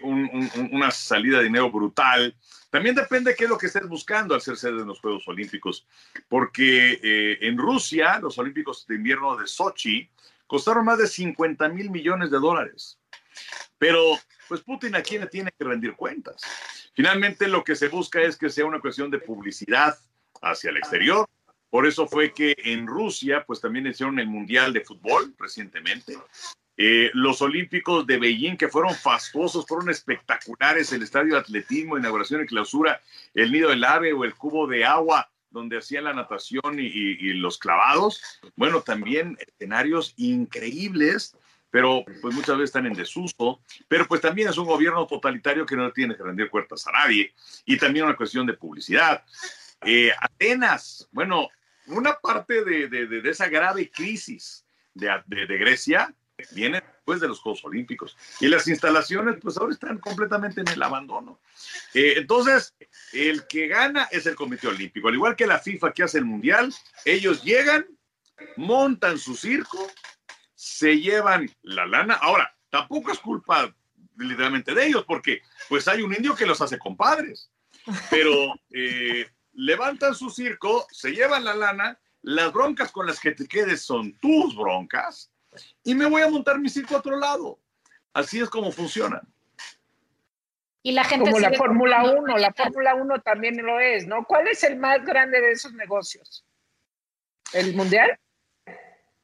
Speaker 6: una salida de dinero brutal. También depende de qué es lo que estés buscando al ser sede de los Juegos Olímpicos, porque eh, en Rusia los Olímpicos de invierno de Sochi costaron más de 50 mil millones de dólares. Pero pues Putin aquí le tiene que rendir cuentas. Finalmente lo que se busca es que sea una cuestión de publicidad hacia el exterior, por eso fue que en Rusia, pues también hicieron el Mundial de Fútbol recientemente. Eh, los Olímpicos de Beijing, que fueron fastuosos, fueron espectaculares, el estadio de atletismo, inauguración y clausura, el nido del ave o el cubo de agua donde hacían la natación y, los clavados. Bueno, también escenarios increíbles, pero pues muchas veces están en desuso, pero pues también es un gobierno totalitario que no tiene que rendir cuentas a nadie y también una cuestión de publicidad. Eh, Atenas, bueno, una parte de, esa grave crisis de, Grecia viene después de los Juegos Olímpicos y las instalaciones pues ahora están completamente en el abandono. Eh, entonces, el que gana es el Comité Olímpico, al igual que la FIFA que hace el Mundial, ellos llegan, montan su circo, se llevan la lana. Ahora, tampoco es culpa literalmente de ellos, porque pues hay un indio que los hace compadres, pero... Eh, levantan su circo, se llevan la lana, las broncas con las que te quedes son tus broncas y me voy a montar mi circo a otro lado. Así es como funciona.
Speaker 3: Y la gente
Speaker 5: como la Fórmula 1, la Fórmula 1 también lo es, ¿no? ¿Cuál es el más grande de esos negocios? ¿El Mundial?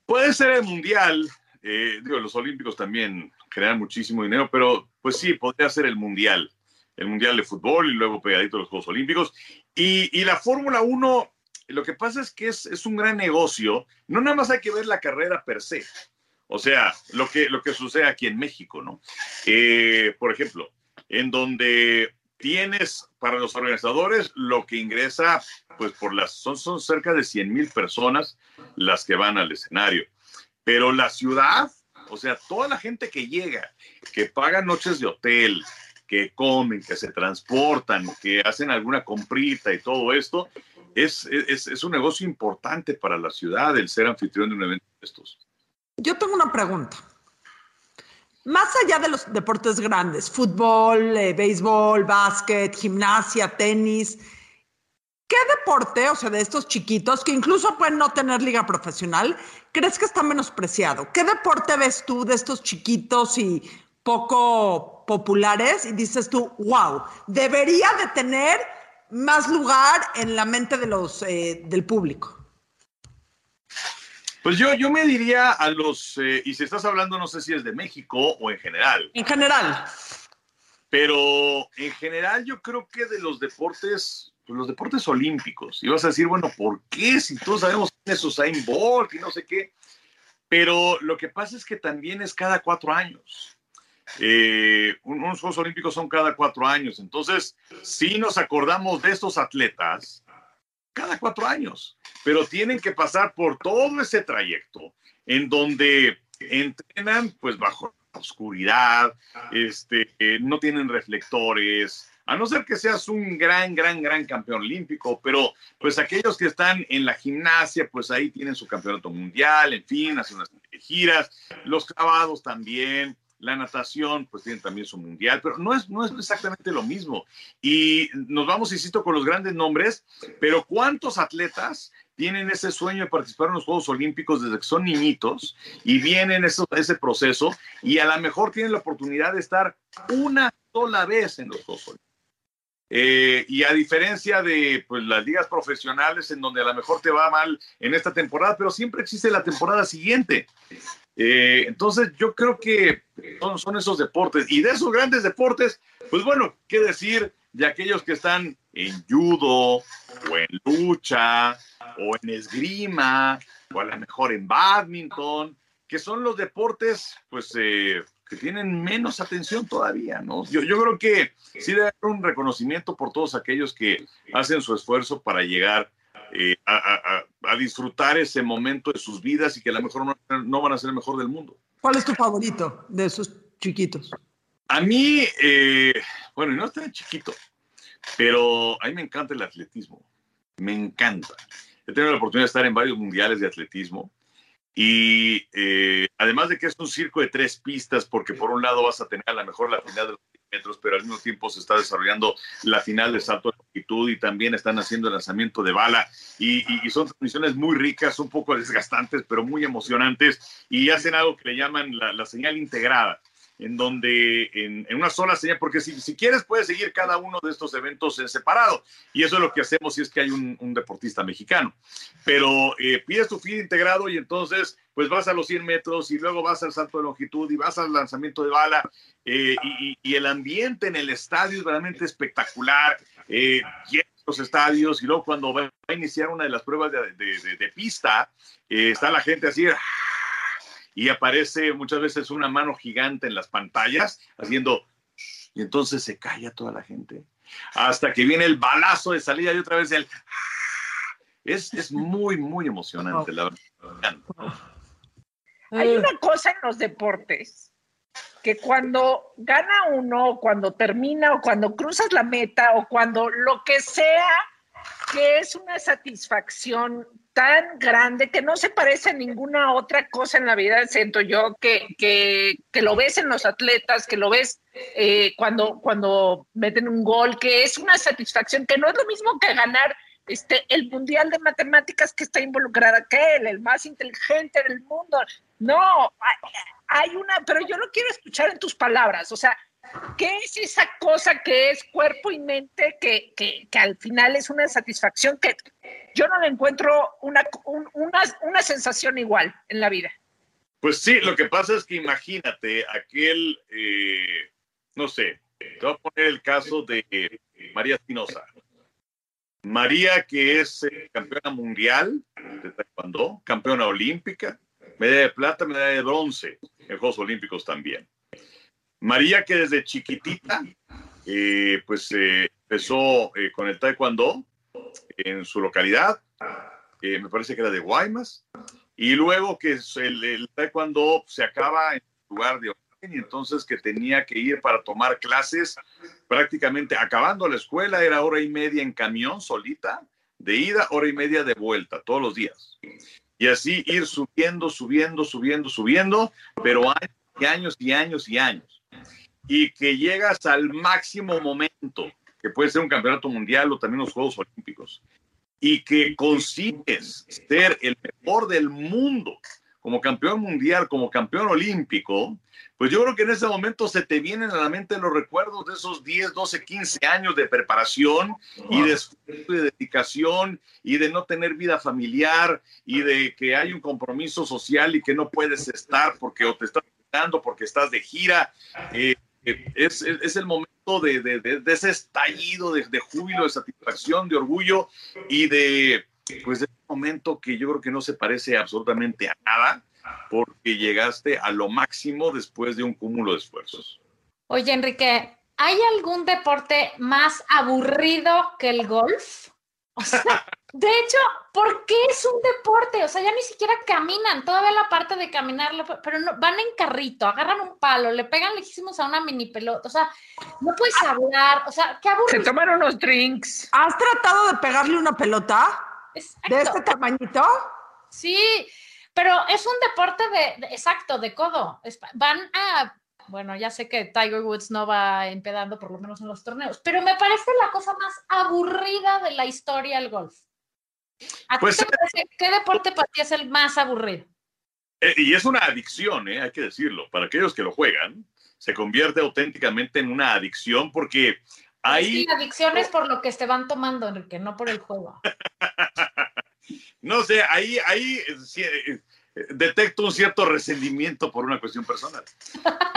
Speaker 6: Puede ser el Mundial, eh, digo, los Olímpicos también generan muchísimo dinero, pero pues sí, podría ser el Mundial el Mundial de Fútbol y luego pegadito los Juegos Olímpicos. Y, la Fórmula 1, lo que pasa es que es, un gran negocio. No nada más hay que ver la carrera per se. O sea, lo que, lo que sucede aquí en México, ¿no? Eh, por ejemplo, en donde tienes para los organizadores lo que ingresa, pues por las, son, son cerca de 100 mil personas las que van al escenario. Pero la ciudad, o sea, toda la gente que llega, que paga noches de hotel, que comen, que se transportan, que hacen alguna comprita y todo esto, es, es, es un negocio importante para la ciudad el ser anfitrión de un evento de estos.
Speaker 7: Yo tengo una pregunta. Más allá de los deportes grandes, fútbol, eh, béisbol, básquet, gimnasia, tenis, ¿qué deporte, o sea, de estos chiquitos, que incluso pueden no tener liga profesional, crees que está menospreciado? ¿Qué deporte ves tú de estos chiquitos y poco populares y dices tú, wow, debería de tener más lugar en la mente de los, eh, del público?
Speaker 6: Pues yo, yo me diría a los, eh, y si estás hablando, no sé si es de México o en general,
Speaker 7: En general.
Speaker 6: pero en general yo creo que de los deportes, pues los deportes olímpicos, y vas a decir, bueno, ¿por qué? Si todos sabemos quién es Usain Bolt y no sé qué, pero lo que pasa es que también es cada cuatro años. Eh, un- unos Juegos Olímpicos son cada cuatro años, entonces si nos acordamos de estos atletas cada cuatro años, pero tienen que pasar por todo ese trayecto en donde entrenan pues bajo la oscuridad, este, eh, no tienen reflectores, a no ser que seas un gran, gran, gran campeón olímpico, pero pues aquellos que están en la gimnasia, pues ahí tienen su campeonato mundial, en fin, hacen unas giras, los clavados también, la natación, pues tienen también su mundial, pero no es, no es exactamente lo mismo. Y nos vamos, insisto, con los grandes nombres, pero ¿cuántos atletas tienen ese sueño de participar en los Juegos Olímpicos desde que son niñitos y vienen eso, ese proceso y a lo mejor tienen la oportunidad de estar una sola vez en los Juegos Olímpicos? Eh, y a diferencia de pues, las ligas profesionales en donde a lo mejor te va mal en esta temporada, pero siempre existe la temporada siguiente. Eh, entonces yo creo que son, son esos deportes y de esos grandes deportes, pues bueno, qué decir de aquellos que están en judo o en lucha o en esgrima o a lo mejor en badminton, que son los deportes pues eh, que tienen menos atención todavía, ¿no? Yo, yo creo que sí debe haber un reconocimiento por todos aquellos que hacen su esfuerzo para llegar eh, a, a- a- a disfrutar ese momento de sus vidas y que a lo mejor no, no van a ser el mejor del mundo.
Speaker 7: ¿Cuál es tu favorito de esos chiquitos?
Speaker 6: A mí, eh, bueno, no es tan chiquito, pero a mí me encanta el atletismo. Me encanta. He tenido la oportunidad de estar en varios mundiales de atletismo. Y eh, además de que es un circo de tres pistas, porque por un lado vas a tener a lo mejor la final de los 100 metros, pero al mismo tiempo se está desarrollando la final de salto de longitud y también están haciendo el lanzamiento de bala. Y, y- y son transmisiones muy ricas, un poco desgastantes, pero muy emocionantes. Y hacen algo que le llaman la, la señal integrada en donde en, en una sola señal, porque si, si quieres puedes seguir cada uno de estos eventos en separado, y eso es lo que hacemos si es que hay un, un deportista mexicano. Pero eh, pides tu feed integrado y entonces pues vas a los 100 metros y luego vas al salto de longitud y vas al lanzamiento de bala, eh, y, el ambiente en el estadio es realmente espectacular, eh, los estadios, y luego cuando va a iniciar una de las pruebas de, de- de- de pista, eh, está la gente así, y aparece muchas veces una mano gigante en las pantallas haciendo y entonces se calla toda la gente hasta que viene el balazo de salida y otra vez el es, es muy muy emocionante la verdad
Speaker 5: Hay una cosa en los deportes que cuando gana uno, o cuando termina, o cuando cruzas la meta, o cuando lo que sea, que es una satisfacción tan grande que no se parece a ninguna otra cosa en la vida, siento yo, que, que, que lo ves en los atletas, que lo ves eh, cuando, cuando meten un gol, que es una satisfacción que no es lo mismo que ganar este, el mundial de matemáticas que está involucrada que él, el más inteligente del mundo. No, hay, una, pero yo lo quiero escuchar en tus palabras, o sea, ¿qué es esa cosa que es cuerpo y mente que, que, que al final es una satisfacción que yo no le encuentro una, un- una, una sensación igual en la vida?
Speaker 6: pues sí lo que pasa es que imagínate aquel eh, no sé te voy a poner el caso de eh, María Espinosa María que es eh, campeona mundial de taekwondo campeona olímpica medalla de plata medalla de bronce en Juegos Olímpicos también María que desde chiquitita eh, pues eh, empezó eh, con el taekwondo en su localidad, me parece que era de Guaymas, y luego que el taekwondo se acaba en lugar de origen, y entonces que tenía que ir para tomar clases prácticamente acabando la escuela, era hora y media en camión solita, de ida, hora y media de vuelta, todos los días. Y así ir subiendo, subiendo, subiendo, subiendo, pero años y años y años y años. Y que llegas al máximo momento, que puede ser un campeonato mundial o también los Juegos Olímpicos, y que consigues ser el mejor del mundo como campeón mundial, como campeón olímpico, pues yo creo que en ese momento se te vienen a la mente los recuerdos de esos 10, 12, 15 años de preparación y de de dedicación y de no tener vida familiar y de que hay un compromiso social y que no puedes estar porque o te estás quitando porque estás de gira. Eh, eh, es, es, es el momento de, de, de, de ese estallido de júbilo, de satisfacción, de orgullo y de, pues, de un momento que yo creo que no se parece absolutamente a nada porque llegaste a lo máximo después de un cúmulo de esfuerzos.
Speaker 3: Oye, Enrique, ¿hay algún deporte más aburrido que el golf? O sea, de hecho, ¿por qué es un deporte? O sea, ya ni siquiera caminan, todavía la parte de caminar, pero no, van en carrito, agarran un palo, le pegan lejísimos a una mini pelota, o sea, no puedes hablar, o sea, qué aburrido.
Speaker 5: Se toman unos drinks.
Speaker 7: ¿Has tratado de pegarle una pelota
Speaker 3: Exacto.
Speaker 7: de este tamañito?
Speaker 3: Sí, pero es un deporte de, de- exacto, de codo. Es- van a, bueno, ya sé que Tiger Woods no va empedando, por lo menos en los torneos, pero me parece la cosa más aburrida de la historia el golf. ¿A
Speaker 6: Pues,
Speaker 3: te parece- ¿Qué deporte para ti es el más aburrido?
Speaker 6: Eh, y es una adicción, eh, hay que decirlo. Para aquellos que lo juegan, se convierte auténticamente en una adicción porque ahí...
Speaker 3: Sí, adicciones por lo que te van tomando, Enrique, no por el juego.
Speaker 6: No sé, ahí, ahí eh, sí, eh, eh, detecto un cierto resentimiento por una cuestión personal.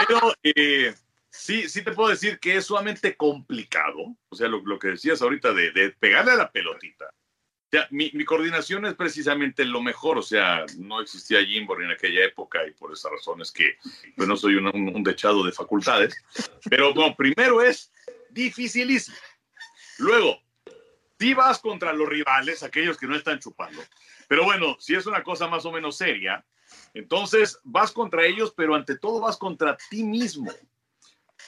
Speaker 6: Pero eh, sí, sí te puedo decir que es sumamente complicado. O sea, lo, lo que decías ahorita de, de pegarle a la pelotita. O sea, mi, mi coordinación es precisamente lo mejor. O sea, no existía Jimbor en aquella época y por esas razones que pues, no soy un, un, un dechado de facultades. Pero bueno, primero es dificilísimo. Luego, si vas contra los rivales, aquellos que no están chupando. Pero bueno, si es una cosa más o menos seria, entonces vas contra ellos, pero ante todo vas contra ti mismo.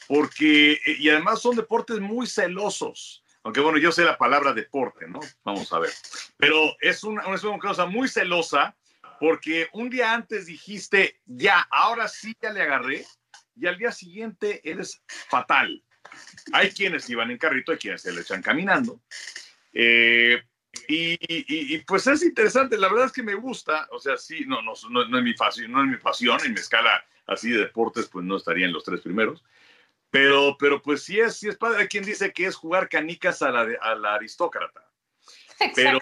Speaker 6: Porque, y además son deportes muy celosos. Aunque bueno, yo sé la palabra deporte, ¿no? Vamos a ver. Pero es una, es una cosa muy celosa porque un día antes dijiste, ya, ahora sí ya le agarré, y al día siguiente eres fatal. Hay quienes iban en carrito, hay quienes se le echan caminando. Eh, y, y, y, pues es interesante, la verdad es que me gusta, o sea, sí, no, no, no, no es mi pasión, no es mi pasión, en mi escala así de deportes, pues no estaría en los tres primeros, pero, pero pues sí es, sí es padre, hay quien dice que es jugar canicas a la, a la aristócrata, pero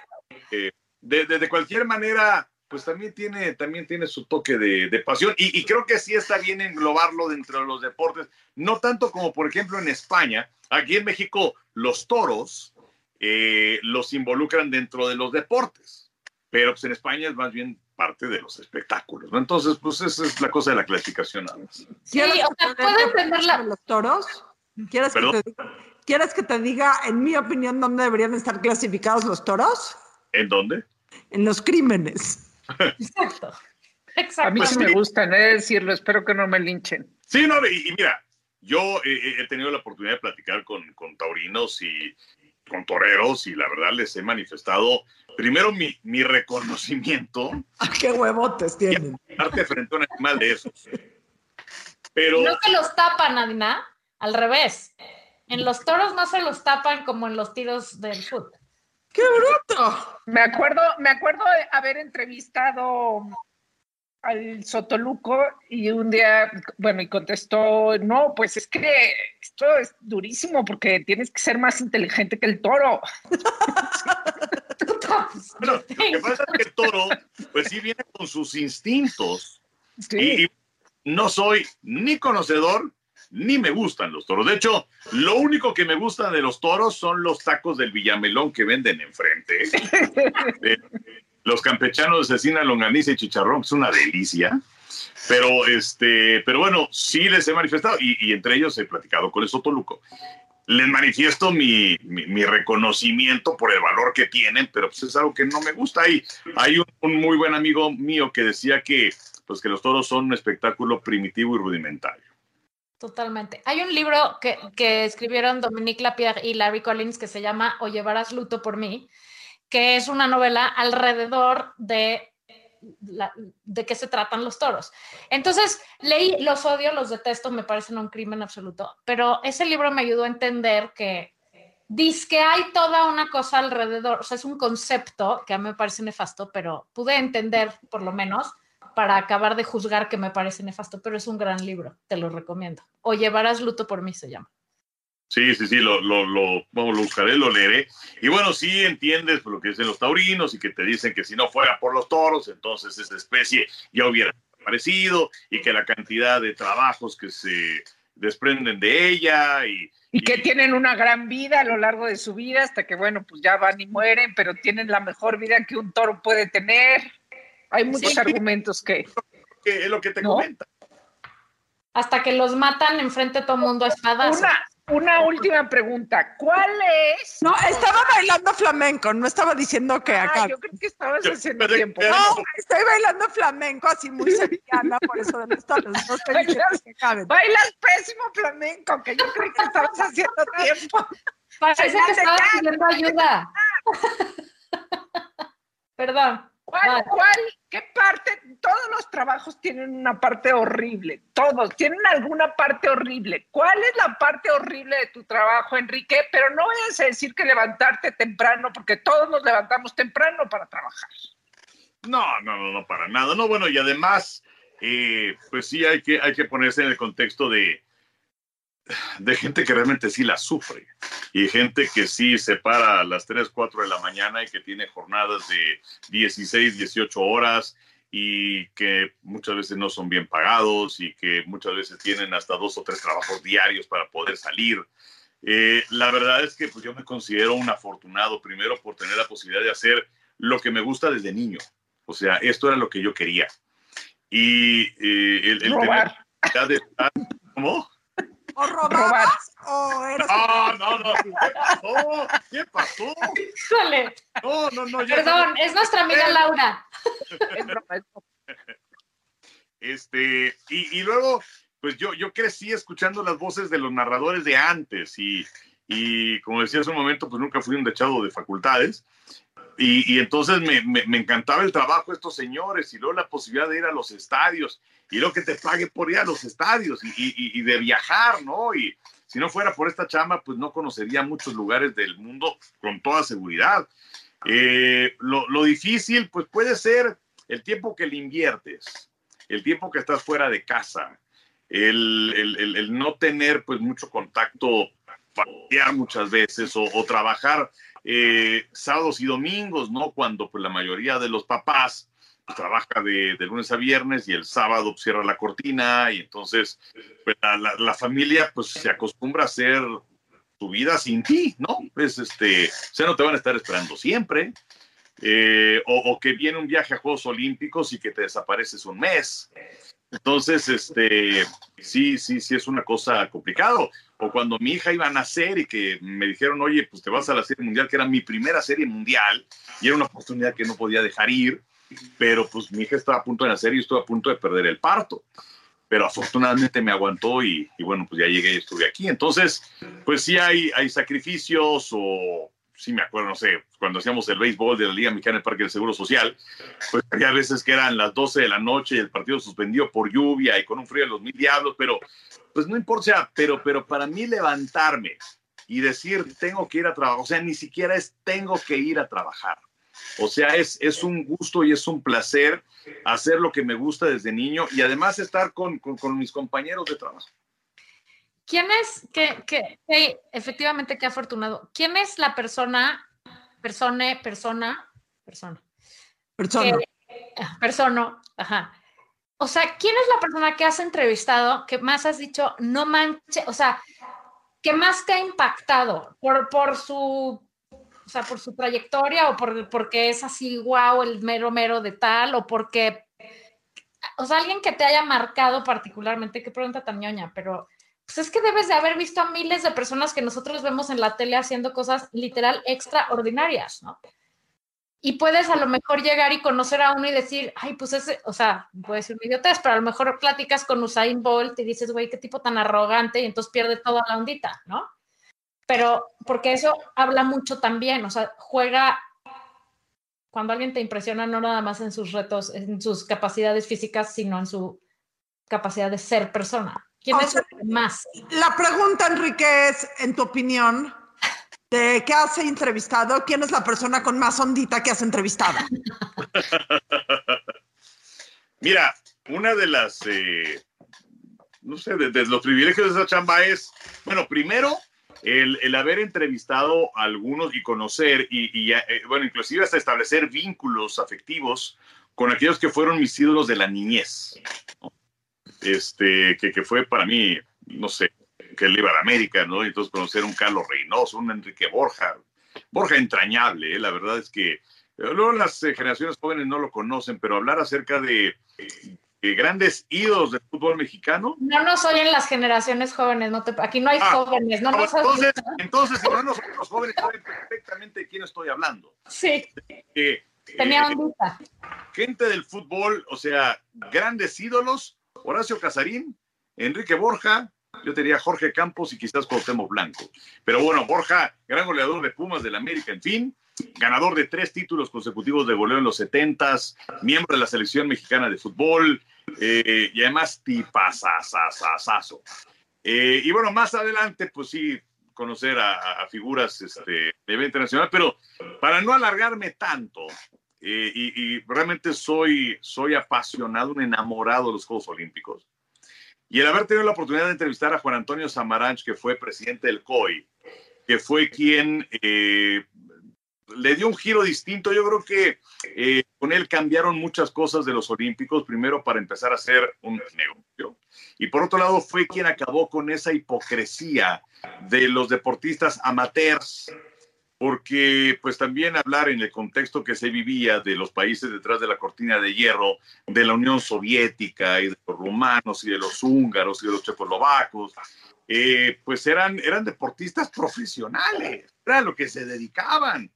Speaker 6: eh, de, de, de, cualquier manera, pues también tiene, también tiene su toque de, de pasión, y, y creo que sí está bien englobarlo dentro de los deportes, no tanto como por ejemplo en España, aquí en México los toros, eh, los involucran dentro de los deportes, pero pues en España es más bien parte de los espectáculos, ¿no? Entonces, pues esa es la cosa de la clasificación nada más.
Speaker 3: Sí, o sea, puedo entender la...
Speaker 7: los toros? ¿Quieres que, te diga, ¿Quieres que te diga, en mi opinión, dónde deberían estar clasificados los toros?
Speaker 6: ¿En dónde?
Speaker 7: En los crímenes.
Speaker 3: Exacto. Exacto.
Speaker 5: A mí sí me gustan, he de decirlo, espero que no me linchen.
Speaker 6: Sí, no, y, y mira, yo eh, he tenido la oportunidad de platicar con, con taurinos y, con toreros y la verdad les he manifestado primero mi, mi reconocimiento.
Speaker 7: ¿A qué huevotes tienen?
Speaker 6: Darte frente a un animal de esos. Pero.
Speaker 3: No se los tapan, Adina, al revés. En los toros no se los tapan como en los tiros del fútbol.
Speaker 7: ¡Qué bruto!
Speaker 5: Me acuerdo, me acuerdo de haber entrevistado al Sotoluco y un día, bueno, y contestó, no, pues es que esto es durísimo porque tienes que ser más inteligente que el toro.
Speaker 6: bueno, lo que pasa es que el toro, pues sí viene con sus instintos.
Speaker 5: Sí.
Speaker 6: Y, y no soy ni conocedor ni me gustan los toros. De hecho, lo único que me gustan de los toros son los tacos del Villamelón que venden enfrente. eh, los campechanos de cecina, longaniza y chicharrón, es una delicia. Pero, este, pero bueno, sí les he manifestado y, y entre ellos he platicado con el Sotoluco. les manifiesto mi, mi, mi reconocimiento por el valor que tienen, pero pues es algo que no me gusta. Hay, hay un, un muy buen amigo mío que decía que, pues que los toros son un espectáculo primitivo y rudimentario.
Speaker 3: Totalmente. Hay un libro que, escribieron Dominique Lapierre y Larry Collins que se llama O llevarás luto por mí, que es una novela alrededor de, la- de qué se tratan los toros. Entonces, leí, los odio, los detesto, me parecen un crimen absoluto, pero ese libro me ayudó a entender que dice que hay toda una cosa alrededor, o sea, es un concepto que a mí me parece nefasto, pero pude entender por lo menos para acabar de juzgar que me parece nefasto, pero es un gran libro, te lo recomiendo. O llevarás luto por mí se llama.
Speaker 6: Sí, sí, sí, lo, lo, lo, vamos, lo buscaré, lo leeré. Y bueno, sí entiendes lo que dicen los taurinos y que te dicen que si no fuera por los toros, entonces esa especie ya hubiera desaparecido y que la cantidad de trabajos que se desprenden de ella y,
Speaker 5: Y que tienen una gran vida a lo largo de su vida hasta que, bueno, pues ya van y mueren, pero tienen la mejor vida que un toro puede tener. Hay muchos
Speaker 6: Sí.
Speaker 5: argumentos que...
Speaker 6: que es lo que te
Speaker 5: ¿No?
Speaker 6: comenta.
Speaker 3: Hasta que los matan enfrente de todo mundo a espadas.
Speaker 5: Una, una última pregunta. ¿Cuál es?
Speaker 7: No, estaba bailando flamenco, no estaba diciendo que acá.
Speaker 5: Ah, yo creo que estabas
Speaker 6: Yo-
Speaker 5: haciendo
Speaker 6: pero-
Speaker 5: tiempo.
Speaker 6: pero-
Speaker 7: No, estoy bailando flamenco así muy sevillana, por eso de los toros. No estoy que caben.
Speaker 5: Bailas pésimo flamenco, que yo creí que estabas haciendo tiempo.
Speaker 3: Parece que
Speaker 5: Señal de
Speaker 3: estaba
Speaker 5: ya.
Speaker 3: pidiendo ayuda. Perdón.
Speaker 5: ¿Cuál,
Speaker 3: Vale.
Speaker 5: cuál, qué parte? Todos los trabajos tienen una parte horrible, todos tienen alguna parte horrible. ¿Cuál es la parte horrible de tu trabajo, Enrique? Pero no vayas a decir que levantarte temprano, porque todos nos levantamos temprano para trabajar.
Speaker 6: No, no, no, no, para nada. No, bueno, y además, eh, pues sí hay que, hay que ponerse en el contexto de, de gente que realmente sí la sufre y gente que sí se para a las 3, 4 de la mañana y que tiene jornadas de 16, 18 horas y que muchas veces no son bien pagados y que muchas veces tienen hasta dos o tres trabajos diarios para poder salir. Eh, la verdad es que pues, yo me considero un afortunado primero por tener la posibilidad de hacer lo que me gusta desde niño. O sea, esto era lo que yo quería. Y eh, el, tener la de estar- ¿Cómo?
Speaker 7: ¿O robabas o eras
Speaker 6: No, no, no. ¿Qué pasó? ¿Qué pasó?
Speaker 3: Híjole.
Speaker 6: No, no, no. ya-
Speaker 3: Perdón, es nuestra amiga Laura.
Speaker 6: Este, y, y luego, pues yo, yo crecí escuchando las voces de los narradores de antes y, y como decía hace un momento, pues nunca fui un dechado de facultades. Y, y entonces me, me, me encantaba el trabajo de estos señores y luego la posibilidad de ir a los estadios y luego que te pague por ir a los estadios y, y, y de viajar, ¿no? Y si no fuera por esta chamba, pues no conocería muchos lugares del mundo con toda seguridad. Eh, lo, lo difícil, pues puede ser el tiempo que le inviertes, el tiempo que estás fuera de casa, el, el, el, no tener pues mucho contacto familiar muchas veces o, trabajar eh, sábados y domingos, ¿no? Cuando pues la mayoría de los papás trabaja de, lunes a viernes y el sábado cierra la cortina y entonces pues, la, familia pues se acostumbra a hacer tu vida sin ti, ¿no? Pues este, o sea, no te van a estar esperando siempre. Eh, o, o, que viene un viaje a Juegos Olímpicos y que te desapareces un mes. Entonces, este, sí, sí, sí es una cosa complicado. O cuando mi hija iba a nacer y que me dijeron, oye, pues te vas a la serie mundial, que era mi primera serie mundial, y era una oportunidad que no podía dejar ir, pero pues mi hija estaba a punto de nacer y estuve a punto de perder el parto. Pero afortunadamente me aguantó y, y bueno, pues ya llegué y estuve aquí. Entonces, pues sí hay, hay sacrificios o sí me acuerdo, no sé, cuando hacíamos el béisbol de la Liga Mexicana en el Parque del Seguro Social, pues había veces que eran las 12 de la noche y el partido suspendido por lluvia y con un frío de los mil diablos, pero pues no importa, pero, pero para mí levantarme y decir tengo que ir a trabajar, o sea, ni siquiera es tengo que ir a trabajar. O sea, es, es un gusto y es un placer hacer lo que me gusta desde niño y además estar con, con, con mis compañeros de trabajo.
Speaker 3: ¿Quién es, que, que, que, efectivamente, qué afortunado, quién es la persona, persona, persona, persona?
Speaker 7: Persona.
Speaker 3: Que, persona, ajá. O sea, ¿quién es la persona que has entrevistado que más has dicho, no manche, o sea, que más te ha impactado por, por su, o sea, por su trayectoria o por, porque es así, wow, el mero mero de tal, o porque, o sea, alguien que te haya marcado particularmente, qué pregunta tan ñoña, pero pues es que debes de haber visto a miles de personas que nosotros vemos en la tele haciendo cosas literal extraordinarias, ¿no? Y puedes a lo mejor llegar y conocer a uno y decir, ay, pues ese, o sea, puede ser un idiotez, pero a lo mejor platicas con Usain Bolt y dices, güey, qué tipo tan arrogante, y entonces pierde toda la ondita, ¿no? Pero porque eso habla mucho también, o sea, juega cuando alguien te impresiona no nada más en sus retos, en sus capacidades físicas, sino en su capacidad de ser persona. ¿Quién
Speaker 7: O
Speaker 3: es
Speaker 7: sea,
Speaker 3: más?
Speaker 7: La pregunta, Enrique, es, en tu opinión, de qué has entrevistado, ¿quién es la persona con más ondita que has entrevistado?
Speaker 6: Mira, una de las, eh, no sé, de, de los privilegios de esa chamba es, bueno, primero, el, el haber entrevistado a algunos y conocer, y, y, eh, bueno, inclusive hasta establecer vínculos afectivos con aquellos que fueron mis ídolos de la niñez. Este, que, que fue para mí, no sé, que él iba a la América, ¿no? Y entonces conocer un Carlos Reynoso, un Enrique Borja, Borja entrañable, ¿eh? la verdad es que luego las eh, generaciones jóvenes no lo conocen, pero hablar acerca de, de grandes ídolos del fútbol mexicano.
Speaker 3: No nos oyen las generaciones jóvenes, no te, aquí no hay
Speaker 6: Ah,
Speaker 3: jóvenes, no nos
Speaker 6: entonces, entonces, si no nos oyen los jóvenes, saben perfectamente de quién estoy hablando.
Speaker 3: Sí,
Speaker 6: Que,
Speaker 3: tenía
Speaker 6: eh, gente del fútbol, o sea, grandes ídolos, Horacio Casarín, Enrique Borja, yo diría Jorge Campos y quizás Cuauhtémoc Blanco. Pero bueno, Borja, gran goleador de Pumas del América, en fin, ganador de tres títulos consecutivos de goleo en los setentas, miembro de la selección mexicana de fútbol, eh, y además tipazazazazazo. Eh, y bueno, más adelante, pues sí, conocer a, a- figuras este, de nivel internacional, pero para no alargarme tanto, eh, y, y realmente soy, soy apasionado, un enamorado de los Juegos Olímpicos. Y el haber tenido la oportunidad de entrevistar a Juan Antonio Samaranch, que fue presidente del COI, que fue quien eh, le dio un giro distinto. Yo creo que eh, con él cambiaron muchas cosas de los Olímpicos, primero para empezar a hacer un negocio. Y por otro lado, fue quien acabó con esa hipocresía de los deportistas amateurs, porque pues también hablar en el contexto que se vivía de los países detrás de la cortina de hierro, de la Unión Soviética y de los rumanos y de los húngaros y de los checoslovacos, eh, pues eran, eran deportistas profesionales, era lo que se dedicaban,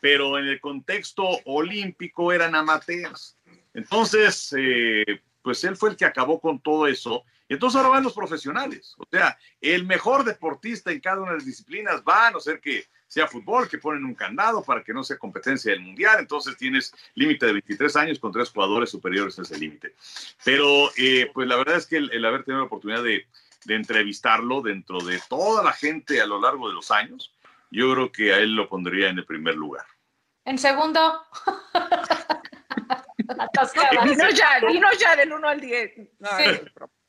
Speaker 6: pero en el contexto olímpico eran amateurs. Entonces, eh, pues él fue el que acabó con todo eso. Entonces ahora van los profesionales. O sea, el mejor deportista en cada una de las disciplinas va, a no ser que sea fútbol, que ponen un candado para que no sea competencia del mundial. Entonces tienes límite de 23 años con tres jugadores superiores a ese límite. Pero, eh, pues la verdad es que el, el haber tenido la oportunidad de, de entrevistarlo dentro de toda la gente a lo largo de los años, yo creo que a él lo pondría en el primer lugar.
Speaker 3: En segundo.
Speaker 5: Dinos ya, dinos ya del 1 al 10. No,
Speaker 3: Sí.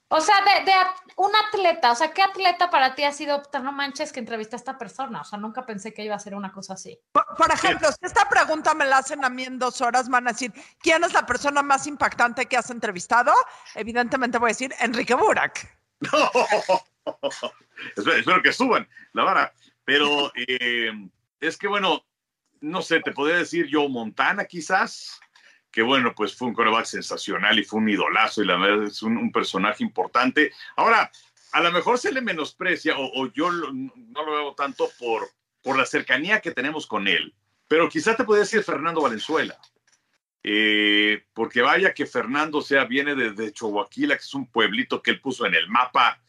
Speaker 3: O sea, de, de un atleta, o sea, ¿qué atleta para ti ha sido, "Puta, no manches que entrevisté a esta persona? O sea, nunca pensé que iba a ser una cosa así.
Speaker 7: Por, por ejemplo, si esta pregunta me la hacen a mí en dos horas, van a decir, ¿quién es la persona más impactante que has entrevistado? Evidentemente voy a decir Enrique Burak.
Speaker 6: No. espero, espero que suban la vara. Pero eh, es que, bueno, no sé, te podría decir yo Montana quizás, que bueno, pues fue un coreback sensacional y fue un idolazo y la verdad es un, personaje importante. Ahora, a lo mejor se le menosprecia o, yo no lo veo tanto por, por la cercanía que tenemos con él, pero quizás te podría decir Fernando Valenzuela. Eh, porque vaya que Fernando, sea, viene desde Choaquila, que es un pueblito que él puso en el mapa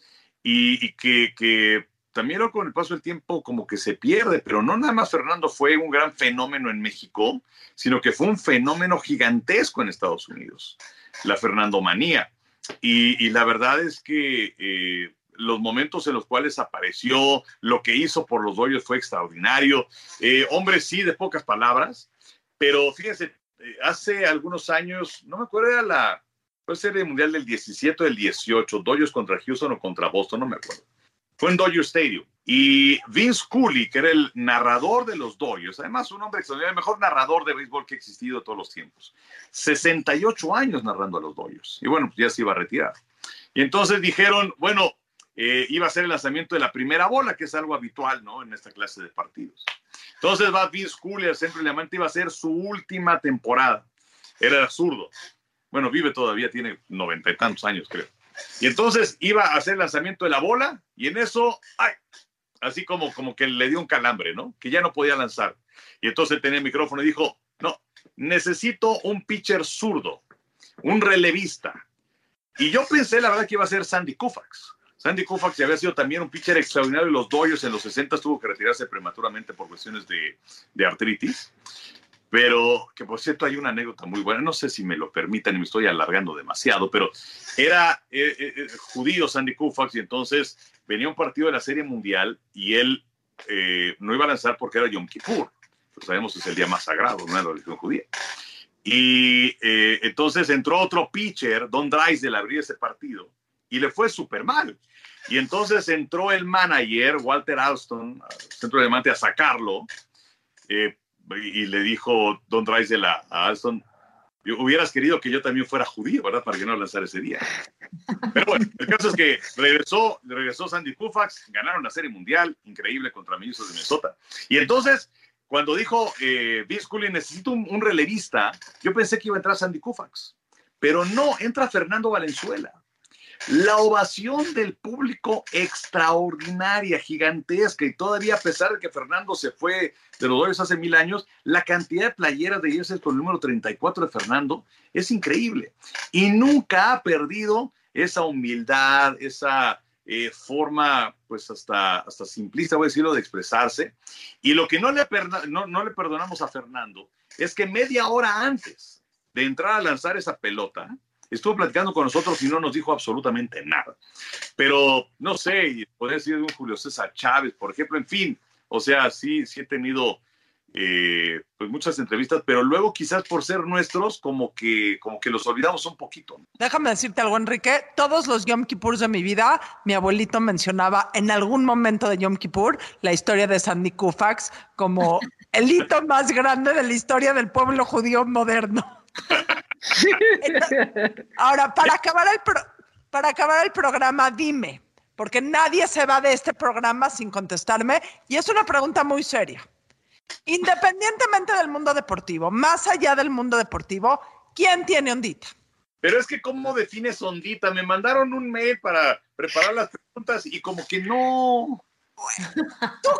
Speaker 6: y, que también luego con el paso del tiempo como que se pierde, pero no nada más Fernando fue un gran fenómeno en México, sino que fue un fenómeno gigantesco en Estados Unidos, la Fernando Manía. Y, y la verdad es que eh, los momentos en los cuales apareció, lo que hizo por los Dodgers fue extraordinario. Eh, hombre, sí, de pocas palabras, pero fíjense, eh, hace algunos años, no me acuerdo, era la, puede ser el Mundial del 17 o del 18, Dodgers contra Houston o contra Boston, no me acuerdo. Fue en Dodger Stadium. Y Vince Cooley, que era el narrador de los Dodgers, además un hombre extraordinario, el mejor narrador de béisbol que ha existido de todos los tiempos. 68 años narrando a los Dodgers. Y bueno, pues ya se iba a retirar. Y entonces dijeron, bueno, eh, iba a ser el lanzamiento de la primera bola, que es algo habitual, ¿no? En esta clase de partidos. Entonces va Vince Cooley al centro de diamante, iba a ser su última temporada. Era zurdo. Bueno, vive todavía, tiene noventa y tantos años, creo. Y entonces iba a hacer el lanzamiento de la bola y en eso, ay, así como, como que le dio un calambre, ¿no? Que ya no podía lanzar. Y entonces tenía el micrófono y dijo, no, necesito un pitcher zurdo, un relevista. Y yo pensé, la verdad, que iba a ser Sandy Koufax. Sandy Koufax había sido también un pitcher extraordinario de los Dodgers en los 60, tuvo que retirarse prematuramente por cuestiones de, de artritis. Pero, que por cierto, hay una anécdota muy buena, no sé si me lo permitan y me estoy alargando demasiado, pero era eh, eh, eh, judío Sandy Koufax y entonces venía un partido de la Serie Mundial y él eh, no iba a lanzar porque era Yom Kippur. Pues sabemos que es el día más sagrado ¿no? la religión judía. Y eh, entonces entró otro pitcher, Don Drysdale, abrir ese partido y le fue súper mal. Y entonces entró el manager, Walter Alston, al centro de diamante, a sacarlo. eh, y, le dijo Don Drysdale a, Alston, "Yo- hubieras querido que yo también fuera judío, ¿verdad? Para que no lanzara ese día. Pero bueno, el caso es que regresó, regresó Sandy Koufax, ganaron la Serie Mundial, increíble contra Mellizos de Minnesota. Y entonces, cuando dijo eh, Vince Cooley, necesito un, un relevista, yo pensé que iba a entrar Sandy Koufax. Pero no, entra Fernando Valenzuela. La ovación del público extraordinaria, gigantesca, y todavía a pesar de que Fernando se fue de los Dodgers hace mil años, la cantidad de playeras de Jersey con el número 34 de Fernando es increíble. Y nunca ha perdido esa humildad, esa eh, forma, pues hasta, hasta simplista, voy a decirlo, de expresarse. Y lo que no le, no, no le perdonamos a Fernando es que media hora antes de entrar a lanzar esa pelota, estuvo platicando con nosotros y no nos dijo absolutamente nada. Pero no sé, podría decir de un Julio César Chávez, por ejemplo, en fin, o sea, sí, sí he tenido eh, pues muchas entrevistas, pero luego quizás por ser nuestros, como que, como que los olvidamos un poquito.
Speaker 7: Déjame decirte algo, Enrique. Todos los Yom Kippurs de mi vida, mi abuelito mencionaba en algún momento de Yom Kippur la historia de Sandy Koufax como el hito más grande de la historia del pueblo judío moderno. Ahora, para acabar el, para acabar el programa, dime, porque nadie se va de este programa sin contestarme, y es una pregunta muy seria. Independientemente del mundo deportivo, más allá del mundo deportivo, ¿quién tiene ondita?
Speaker 6: Pero es que, ¿cómo defines ondita? Me mandaron un mail para preparar las preguntas y como que no.
Speaker 7: Tú-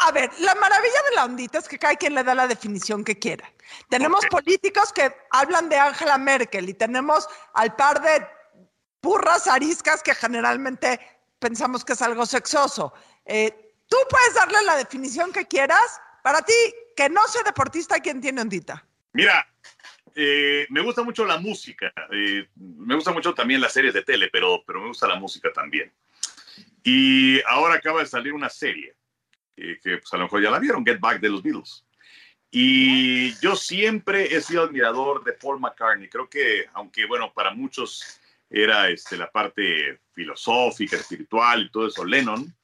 Speaker 7: A ver, la maravilla de la ondita es que cada quien le da la definición que quiera. Tenemos políticos que hablan de Angela Merkel y tenemos al par de burras ariscas que generalmente pensamos que es algo sexoso. Eh, tú puedes darle la definición que quieras. Para ti, que no sea deportista, ¿quién tiene ondita?
Speaker 6: Mira, eh, me gusta mucho la música. eh, me gusta mucho también las series de tele, pero, pero me gusta la música también. Y ahora acaba de salir una serie eh, que pues, a lo mejor ya la vieron, Get Back de los Beatles. Y yo siempre he sido admirador de Paul McCartney. Creo que, aunque bueno, para muchos era este, la parte filosófica, espiritual y todo eso, Lennon,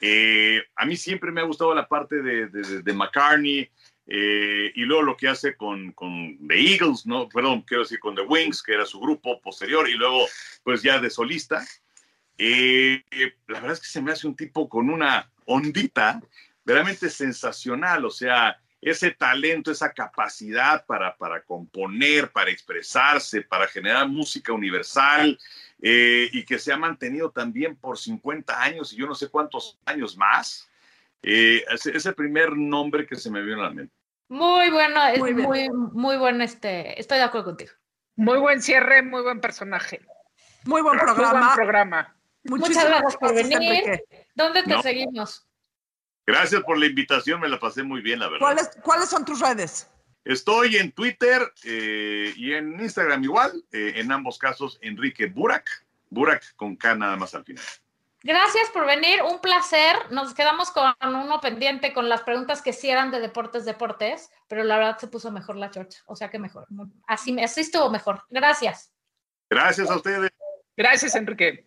Speaker 6: eh, a mí siempre me ha gustado la parte de, de- McCartney eh, y luego lo que hace con, con The Eagles, ¿no? Perdón, quiero decir con The Wings, que era su grupo posterior, y luego pues ya de solista. Eh, la verdad es que se me hace un tipo con una ondita verdaderamente sensacional, o sea, ese talento, esa capacidad para, para componer, para expresarse, para generar música universal eh, y que se ha mantenido también por 50 años y yo no sé cuántos años más. Eh, ese es el primer nombre que se me vino a la mente.
Speaker 3: Muy bueno, es
Speaker 7: Muy
Speaker 3: muy, muy, bueno este. Estoy de acuerdo contigo.
Speaker 5: Muy buen cierre, muy buen personaje.
Speaker 7: Muy buen
Speaker 5: Muy buen programa.
Speaker 7: Muchísimas
Speaker 3: gracias por venir.
Speaker 7: Enrique.
Speaker 3: ¿Dónde te
Speaker 6: No.
Speaker 3: seguimos?
Speaker 6: Gracias por la invitación, me la pasé muy bien, la verdad.
Speaker 7: ¿Cuáles, ¿Cuáles son tus redes?
Speaker 6: Estoy en Twitter eh, y en Instagram igual, eh, en ambos casos Enrique Burak, Burak con K nada más al final.
Speaker 3: Gracias por venir, un placer. Nos quedamos con uno pendiente con las preguntas que sí eran de deportes, deportes, pero la verdad se puso mejor la chorcha, o sea que mejor. Así, así estuvo mejor. Gracias.
Speaker 6: Gracias a ustedes,
Speaker 5: Gracias, Enrique.